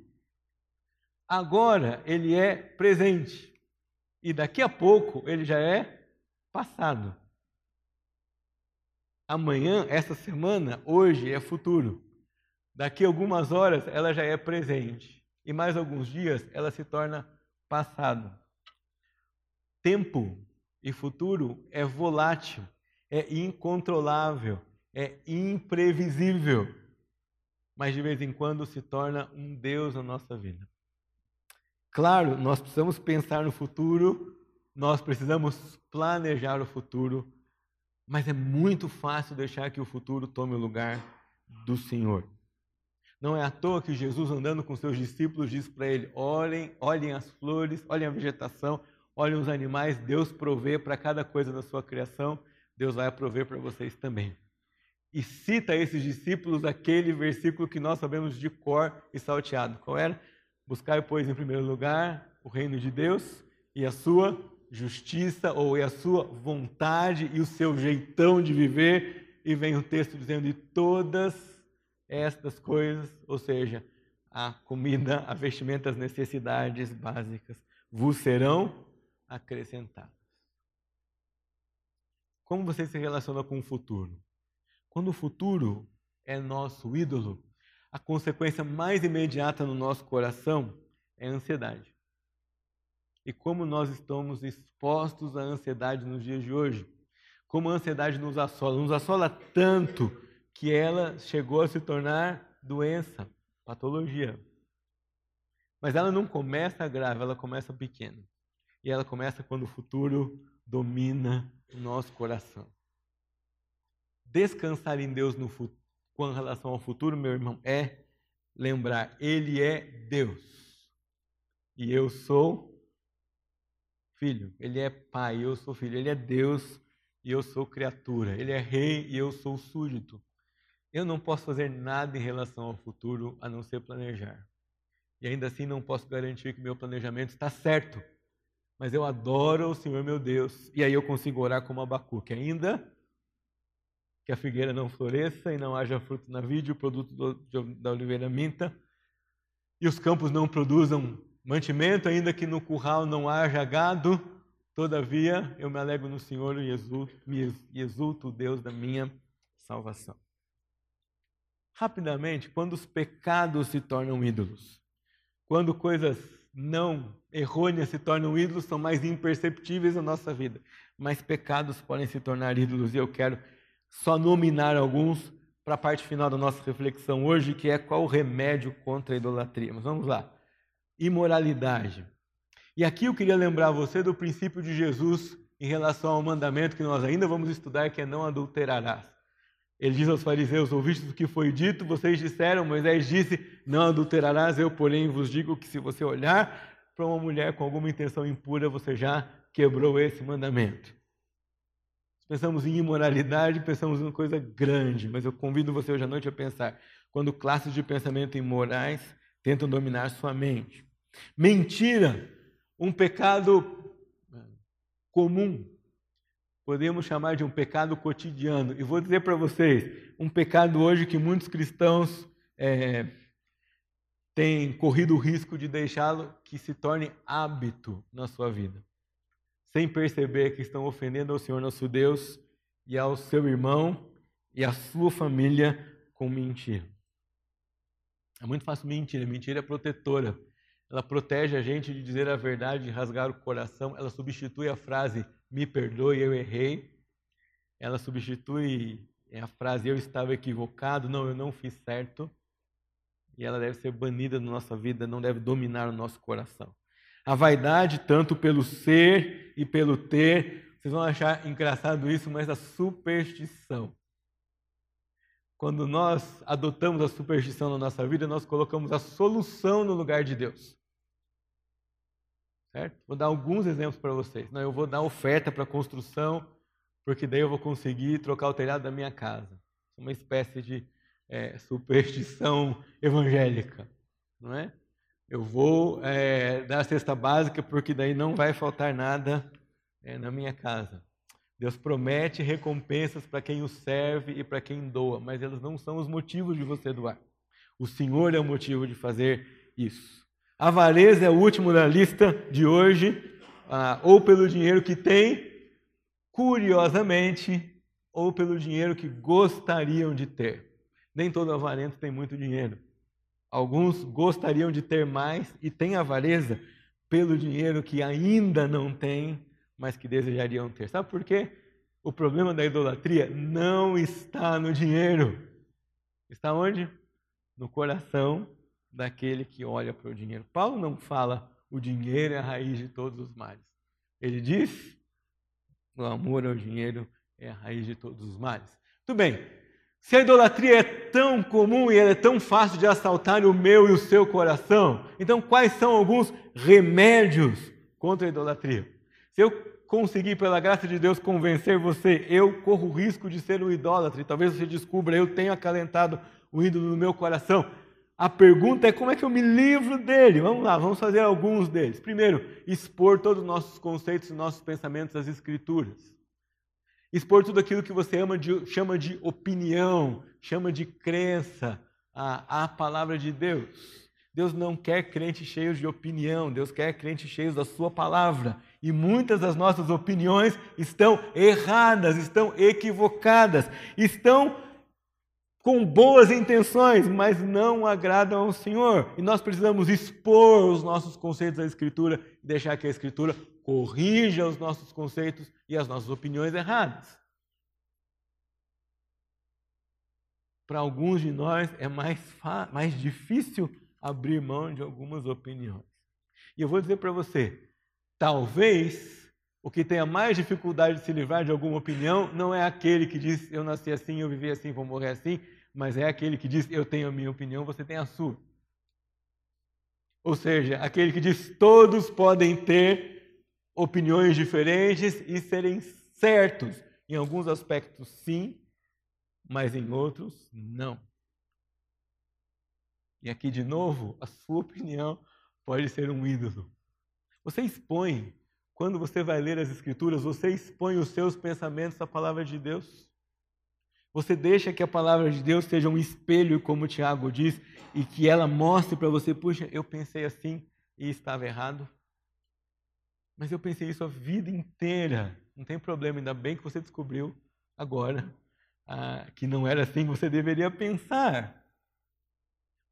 Agora ele é presente. E daqui a pouco ele já é passado. Amanhã, essa semana, hoje é futuro. Daqui algumas horas ela já é presente. E mais alguns dias ela se torna passado. Tempo e futuro é volátil é incontrolável, é imprevisível, mas de vez em quando se torna um Deus na nossa vida. Claro, nós precisamos pensar no futuro, nós precisamos planejar o futuro, mas é muito fácil deixar que o futuro tome o lugar do Senhor. Não é à toa que Jesus, andando com seus discípulos, diz para ele: olhem, olhem as flores, olhem a vegetação, olhem os animais, Deus provê para cada coisa da sua criação Deus vai prover para vocês também. E cita esses discípulos aquele versículo que nós sabemos de cor e salteado. Qual era? Buscar, pois, em primeiro lugar o reino de Deus e a sua justiça, ou a sua vontade e o seu jeitão de viver. E vem o texto dizendo: de todas estas coisas, ou seja, a comida, a vestimenta, as necessidades básicas, vos serão acrescentadas. Como você se relaciona com o futuro? Quando o futuro é nosso ídolo, a consequência mais imediata no nosso coração é a ansiedade. E como nós estamos expostos à ansiedade nos dias de hoje? Como a ansiedade nos assola? Nos assola tanto que ela chegou a se tornar doença, patologia. Mas ela não começa grave, ela começa pequena. E ela começa quando o futuro domina o nosso coração. Descansar em Deus no com relação ao futuro, meu irmão, é lembrar, Ele é Deus. E eu sou filho. Ele é pai, eu sou filho. Ele é Deus e eu sou criatura. Ele é rei e eu sou súdito. Eu não posso fazer nada em relação ao futuro a não ser planejar. E ainda assim não posso garantir que meu planejamento está certo mas eu adoro o Senhor meu Deus. E aí eu consigo orar como Abacuque. Ainda que a figueira não floresça e não haja fruto na vide, o produto do, da oliveira minta, e os campos não produzam mantimento, ainda que no curral não haja gado, todavia eu me alegro no Senhor e exulto, me exulto o Deus da minha salvação. Rapidamente, quando os pecados se tornam ídolos, quando coisas não errôneas se tornam ídolos são mais imperceptíveis na nossa vida, mas pecados podem se tornar ídolos. E eu quero só nominar alguns para a parte final da nossa reflexão hoje, que é qual o remédio contra a idolatria. Mas vamos lá. Imoralidade. E aqui eu queria lembrar você do princípio de Jesus em relação ao mandamento que nós ainda vamos estudar, que é não adulterarás. Ele diz aos fariseus: Ouvistes o que foi dito, vocês disseram, Moisés disse: Não adulterarás, eu, porém, vos digo que se você olhar para uma mulher com alguma intenção impura, você já quebrou esse mandamento. Pensamos em imoralidade, pensamos em uma coisa grande, mas eu convido você hoje à noite a pensar quando classes de pensamento imorais tentam dominar sua mente. Mentira, um pecado comum, podemos chamar de um pecado cotidiano. E vou dizer para vocês, um pecado hoje que muitos cristãos é, têm corrido o risco de deixá-lo que se torne hábito na sua vida, sem perceber que estão ofendendo ao Senhor nosso Deus e ao seu irmão e à sua família com mentira. É muito fácil mentir, mentira é protetora. Ela protege a gente de dizer a verdade, de rasgar o coração. Ela substitui a frase me perdoe, eu errei. Ela substitui a frase eu estava equivocado, não, eu não fiz certo. E ela deve ser banida da nossa vida, não deve dominar o nosso coração. A vaidade, tanto pelo ser e pelo ter, vocês vão achar engraçado isso, mas a superstição. Quando nós adotamos a superstição na nossa vida, nós colocamos a solução no lugar de Deus. Certo? Vou dar alguns exemplos para vocês. Não, eu vou dar oferta para construção, porque daí eu vou conseguir trocar o telhado da minha casa. Uma espécie de é, superstição evangélica, não é? Eu vou é, dar a cesta básica, porque daí não vai faltar nada é, na minha casa. Deus promete recompensas para quem o serve e para quem doa, mas eles não são os motivos de você doar. O Senhor é o motivo de fazer isso. Avareza é o último da lista de hoje, ah, ou pelo dinheiro que tem, curiosamente, ou pelo dinheiro que gostariam de ter. Nem todo avarento tem muito dinheiro. Alguns gostariam de ter mais e têm avareza pelo dinheiro que ainda não têm, mas que desejariam ter. Sabe por quê? O problema da idolatria não está no dinheiro. Está onde? No coração daquele que olha para o dinheiro. Paulo não fala o dinheiro é a raiz de todos os males. Ele diz o amor ao dinheiro é a raiz de todos os males. Tudo bem. Se a idolatria é tão comum e é tão fácil de assaltar o meu e o seu coração, então quais são alguns remédios contra a idolatria? Se eu conseguir, pela graça de Deus, convencer você, eu corro o risco de ser um idólatra. E talvez você descubra, eu tenho acalentado o ídolo no meu coração. A pergunta é como é que eu me livro dele? Vamos lá, vamos fazer alguns deles. Primeiro, expor todos os nossos conceitos e nossos pensamentos às Escrituras. Expor tudo aquilo que você de, chama de opinião, chama de crença à, à palavra de Deus. Deus não quer crentes cheios de opinião, Deus quer crentes cheios da Sua palavra. E muitas das nossas opiniões estão erradas, estão equivocadas, estão com boas intenções, mas não agradam ao Senhor. E nós precisamos expor os nossos conceitos à Escritura e deixar que a Escritura corrija os nossos conceitos e as nossas opiniões erradas. Para alguns de nós é mais, mais difícil abrir mão de algumas opiniões. E eu vou dizer para você, talvez o que tenha mais dificuldade de se livrar de alguma opinião não é aquele que diz eu nasci assim, eu vivi assim, vou morrer assim, mas é aquele que diz eu tenho a minha opinião, você tem a sua. Ou seja, aquele que diz todos podem ter opiniões diferentes e serem certos. Em alguns aspectos, sim, mas em outros, não. E aqui, de novo, a sua opinião pode ser um ídolo. Você expõe quando você vai ler as Escrituras, você expõe os seus pensamentos à palavra de Deus. Você deixa que a palavra de Deus seja um espelho, como Tiago diz, e que ela mostre para você: puxa, eu pensei assim e estava errado. Mas eu pensei isso a vida inteira. Não tem problema, ainda bem que você descobriu agora ah, que não era assim que você deveria pensar.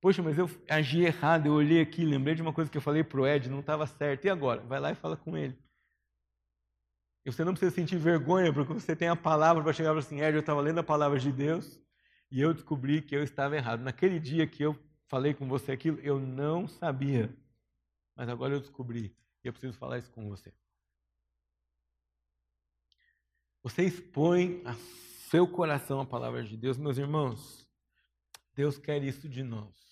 Poxa, mas eu agi errado, eu olhei aqui, lembrei de uma coisa que eu falei para o Ed, não estava certo. E agora? Vai lá e fala com ele. E você não precisa sentir vergonha, porque você tem a palavra para chegar e falar assim, Ed, eu estava lendo a palavra de Deus e eu descobri que eu estava errado. Naquele dia que eu falei com você aquilo, eu não sabia. Mas agora eu descobri e eu preciso falar isso com você. Você expõe a seu coração a palavra de Deus, meus irmãos. Deus quer isso de nós.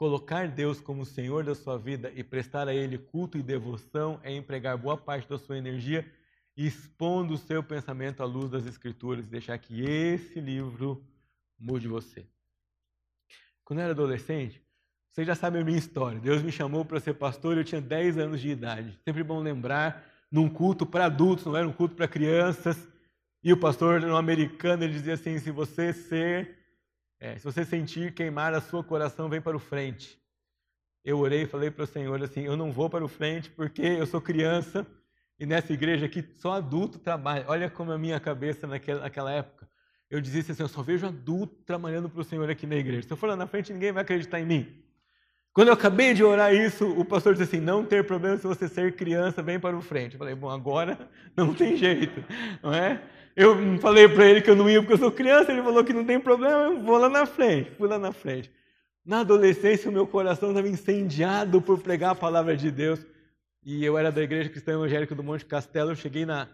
Colocar Deus como Senhor da sua vida e prestar a Ele culto e devoção é empregar boa parte da sua energia expondo o seu pensamento à luz das Escrituras e deixar que esse livro mude você. Quando eu era adolescente, vocês já sabem a minha história. Deus me chamou para ser pastor e eu tinha 10 anos de idade. Sempre bom lembrar, num culto para adultos, não era um culto para crianças. E o pastor no americano ele dizia assim: se você ser é, se você sentir queimar a sua coração, vem para o frente. Eu orei e falei para o Senhor assim: eu não vou para o frente porque eu sou criança e nessa igreja aqui só adulto trabalha. Olha como a minha cabeça naquela, naquela época. Eu dizia assim: eu só vejo adulto trabalhando para o Senhor aqui na igreja. Se eu for lá na frente, ninguém vai acreditar em mim. Quando eu acabei de orar isso, o pastor disse assim: não ter problema se você ser criança, vem para o frente. Eu falei: bom, agora não tem jeito, não é? Eu falei para ele que eu não ia porque eu sou criança, ele falou que não tem problema, eu vou lá na frente. Fui lá na frente. Na adolescência, o meu coração estava incendiado por pregar a palavra de Deus. E eu era da Igreja Cristã Evangélica do Monte Castelo. Eu cheguei na,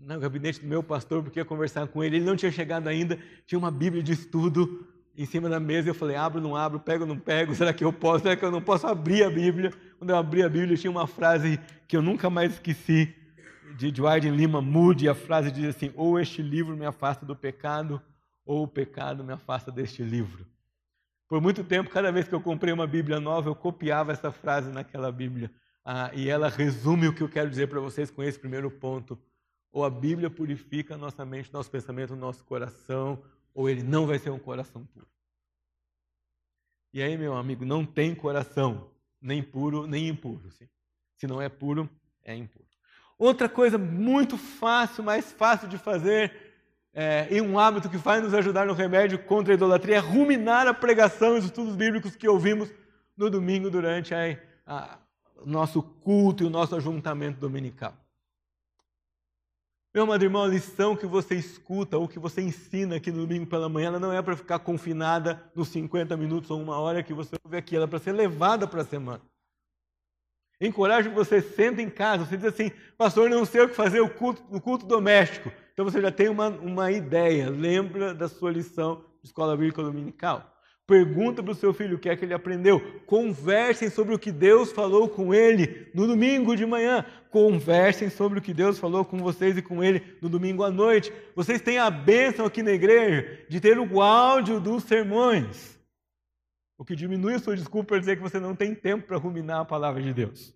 no gabinete do meu pastor porque ia conversar com ele. Ele não tinha chegado ainda, tinha uma Bíblia de estudo em cima da mesa. Eu falei: abro, não abro, pego, não pego. Será que eu posso? Será que eu não posso abrir a Bíblia? Quando eu abri a Bíblia, tinha uma frase que eu nunca mais esqueci de Dwight Lima Moody, a frase diz assim: ou este livro me afasta do pecado, ou o pecado me afasta deste livro. Por muito tempo, cada vez que eu comprei uma Bíblia nova, eu copiava essa frase naquela Bíblia. Ah, e ela resume o que eu quero dizer para vocês com esse primeiro ponto. Ou a Bíblia purifica a nossa mente, nosso pensamento, nosso coração, ou ele não vai ser um coração puro. E aí, meu amigo, não tem coração, nem puro, nem impuro. Sim? Se não é puro, é impuro. Outra coisa muito fácil, mais fácil de fazer, é, e um hábito que vai nos ajudar no remédio contra a idolatria é ruminar a pregação e os estudos bíblicos que ouvimos no domingo durante o nosso culto e o nosso ajuntamento dominical. Meu amado irmão, a lição que você escuta ou que você ensina aqui no domingo pela manhã, ela não é para ficar confinada nos 50 minutos ou uma hora que você ouve aqui, ela é para ser levada para a semana. Encorajo que você senta em casa, você diz assim, pastor, não sei o que fazer o culto, o culto doméstico. Então você já tem uma, uma ideia, lembra da sua lição de escola bíblica dominical. Pergunta para o seu filho o que é que ele aprendeu. Conversem sobre o que Deus falou com ele no domingo de manhã. Conversem sobre o que Deus falou com vocês e com ele no domingo à noite. Vocês têm a bênção aqui na igreja de ter o áudio dos sermões. O que diminui a sua desculpa para dizer que você não tem tempo para ruminar a palavra de Deus.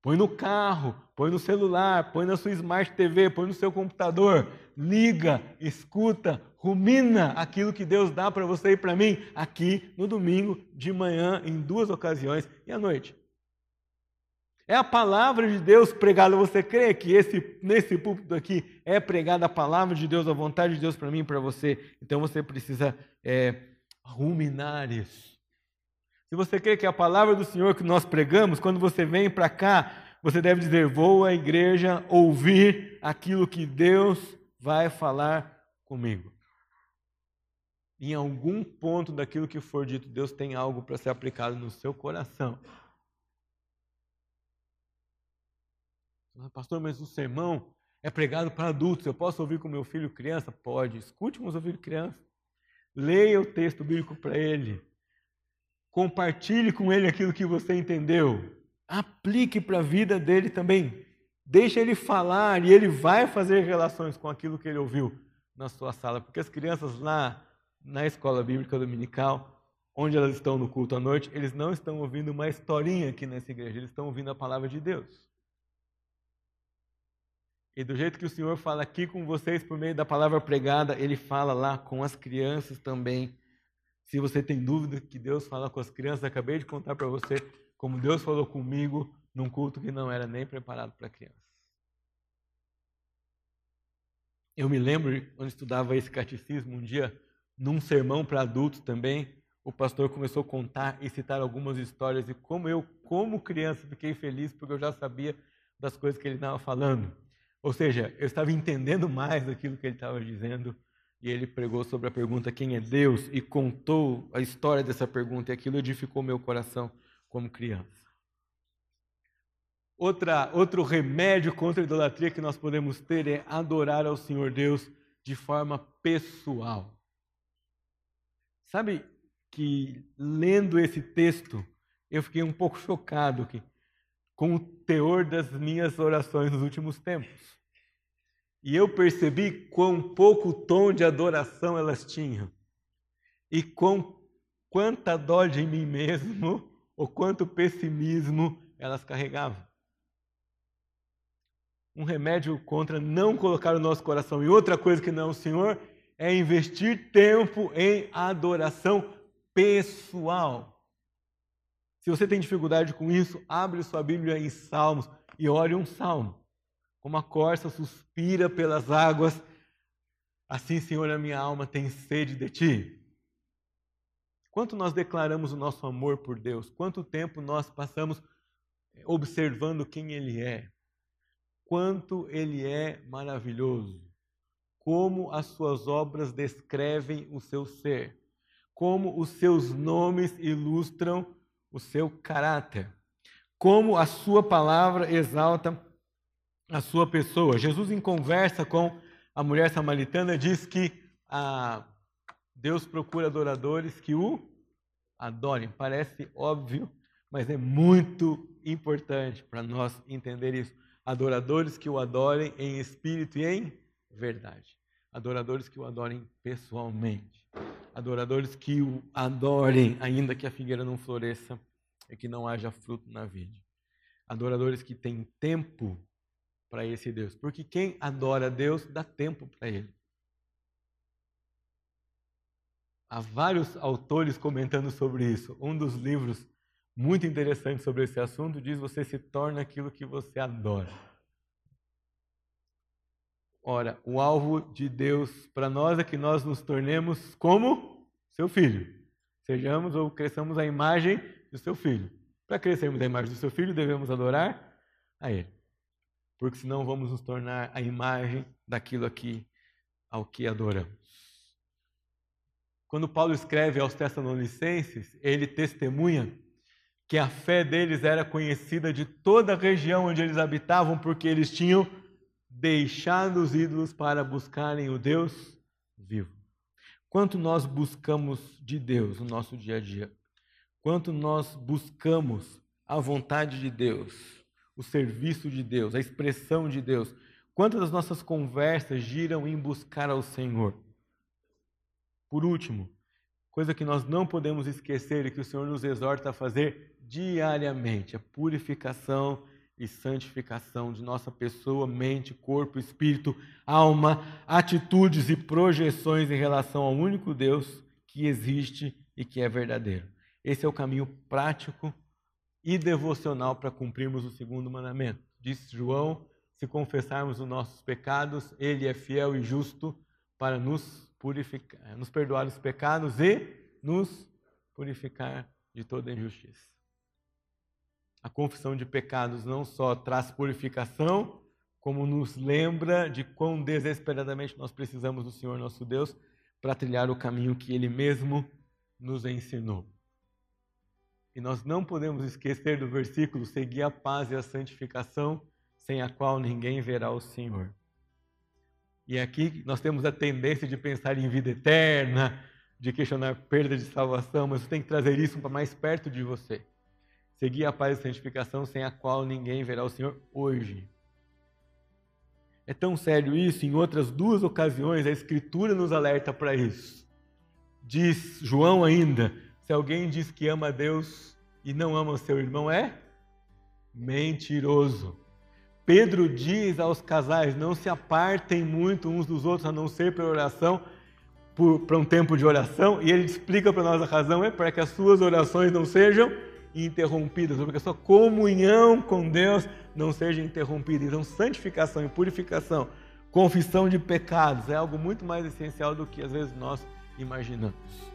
Põe no carro, põe no celular, põe na sua Smart TV, põe no seu computador, liga, escuta, rumina aquilo que Deus dá para você e para mim aqui no domingo de manhã, em duas ocasiões, e à noite. É a palavra de Deus pregada. Você crê que esse, nesse púlpito aqui é pregada a palavra de Deus, a vontade de Deus para mim e para você? Então você precisa é, ruminar isso. Se você crê que é a palavra do Senhor que nós pregamos, quando você vem para cá, você deve dizer: Vou à igreja ouvir aquilo que Deus vai falar comigo. Em algum ponto daquilo que for dito, Deus tem algo para ser aplicado no seu coração. Pastor, mas o sermão é pregado para adultos. Eu posso ouvir com meu filho criança? Pode. Escute meus ouvidos criança. Leia o texto bíblico para ele. Compartilhe com ele aquilo que você entendeu. Aplique para a vida dele também. Deixe ele falar e ele vai fazer relações com aquilo que ele ouviu na sua sala. Porque as crianças lá na escola bíblica dominical, onde elas estão no culto à noite, eles não estão ouvindo uma historinha aqui nessa igreja, eles estão ouvindo a palavra de Deus. E do jeito que o Senhor fala aqui com vocês por meio da palavra pregada, ele fala lá com as crianças também se você tem dúvida que Deus fala com as crianças, acabei de contar para você como Deus falou comigo num culto que não era nem preparado para crianças. Eu me lembro, quando estudava esse catecismo, um dia, num sermão para adultos também, o pastor começou a contar e citar algumas histórias e como eu, como criança, fiquei feliz porque eu já sabia das coisas que ele estava falando. Ou seja, eu estava entendendo mais daquilo que ele estava dizendo e ele pregou sobre a pergunta quem é Deus e contou a história dessa pergunta e aquilo edificou meu coração como criança. Outra, outro remédio contra a idolatria que nós podemos ter é adorar ao Senhor Deus de forma pessoal. Sabe que lendo esse texto eu fiquei um pouco chocado que, com o teor das minhas orações nos últimos tempos. E eu percebi quão pouco tom de adoração elas tinham. E quão, quanta dó de mim mesmo, ou quanto pessimismo elas carregavam. Um remédio contra não colocar o nosso coração em outra coisa que não o Senhor é investir tempo em adoração pessoal. Se você tem dificuldade com isso, abre sua Bíblia em Salmos e ore um salmo. Como a corça suspira pelas águas, assim, Senhor, a minha alma tem sede de ti. Quanto nós declaramos o nosso amor por Deus? Quanto tempo nós passamos observando quem Ele é? Quanto Ele é maravilhoso? Como as suas obras descrevem o seu ser? Como os seus nomes ilustram o seu caráter? Como a sua palavra exalta a sua pessoa. Jesus, em conversa com a mulher samaritana, diz que ah, Deus procura adoradores que o adorem. Parece óbvio, mas é muito importante para nós entender isso. Adoradores que o adorem em espírito e em verdade. Adoradores que o adorem pessoalmente. Adoradores que o adorem, ainda que a figueira não floresça e que não haja fruto na vide. Adoradores que têm tempo para esse Deus. Porque quem adora a Deus dá tempo para ele. Há vários autores comentando sobre isso. Um dos livros muito interessantes sobre esse assunto diz: Você se torna aquilo que você adora. Ora, o alvo de Deus para nós é que nós nos tornemos como seu filho. Sejamos ou cresçamos a imagem do seu filho. Para crescermos a imagem do seu filho, devemos adorar a ele porque senão vamos nos tornar a imagem daquilo aqui ao que adoramos. Quando Paulo escreve aos Tessalonicenses, ele testemunha que a fé deles era conhecida de toda a região onde eles habitavam, porque eles tinham deixado os ídolos para buscarem o Deus vivo. Quanto nós buscamos de Deus no nosso dia a dia? Quanto nós buscamos a vontade de Deus? O serviço de Deus, a expressão de Deus. Quantas das nossas conversas giram em buscar ao Senhor? Por último, coisa que nós não podemos esquecer e que o Senhor nos exorta a fazer diariamente, a purificação e santificação de nossa pessoa, mente, corpo, espírito, alma, atitudes e projeções em relação ao único Deus que existe e que é verdadeiro. Esse é o caminho prático e devocional para cumprirmos o segundo mandamento. Diz João: se confessarmos os nossos pecados, Ele é fiel e justo para nos purificar, nos perdoar os pecados e nos purificar de toda injustiça. A confissão de pecados não só traz purificação, como nos lembra de quão desesperadamente nós precisamos do Senhor nosso Deus para trilhar o caminho que Ele mesmo nos ensinou. E nós não podemos esquecer do versículo: seguir a paz e a santificação, sem a qual ninguém verá o Senhor. E aqui nós temos a tendência de pensar em vida eterna, de questionar perda de salvação, mas você tem que trazer isso para mais perto de você. Seguir a paz e a santificação, sem a qual ninguém verá o Senhor hoje. É tão sério isso, em outras duas ocasiões a Escritura nos alerta para isso. Diz João ainda: se alguém diz que ama a Deus e não ama o seu irmão, é mentiroso. Pedro diz aos casais: não se apartem muito uns dos outros, a não ser pela oração, para um tempo de oração, e ele explica para nós a razão: é para que as suas orações não sejam interrompidas, para que a sua comunhão com Deus não seja interrompida. Então, santificação e purificação, confissão de pecados é algo muito mais essencial do que às vezes nós imaginamos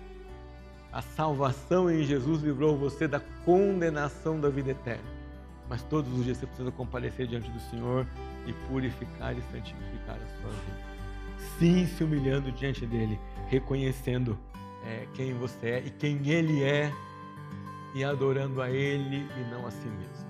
A salvação em Jesus livrou você da condenação da vida eterna. Mas todos os dias você precisa comparecer diante do Senhor e purificar e santificar a sua vida. Sim, se humilhando diante dele, reconhecendo é, quem você é e quem ele é, e adorando a ele e não a si mesmo.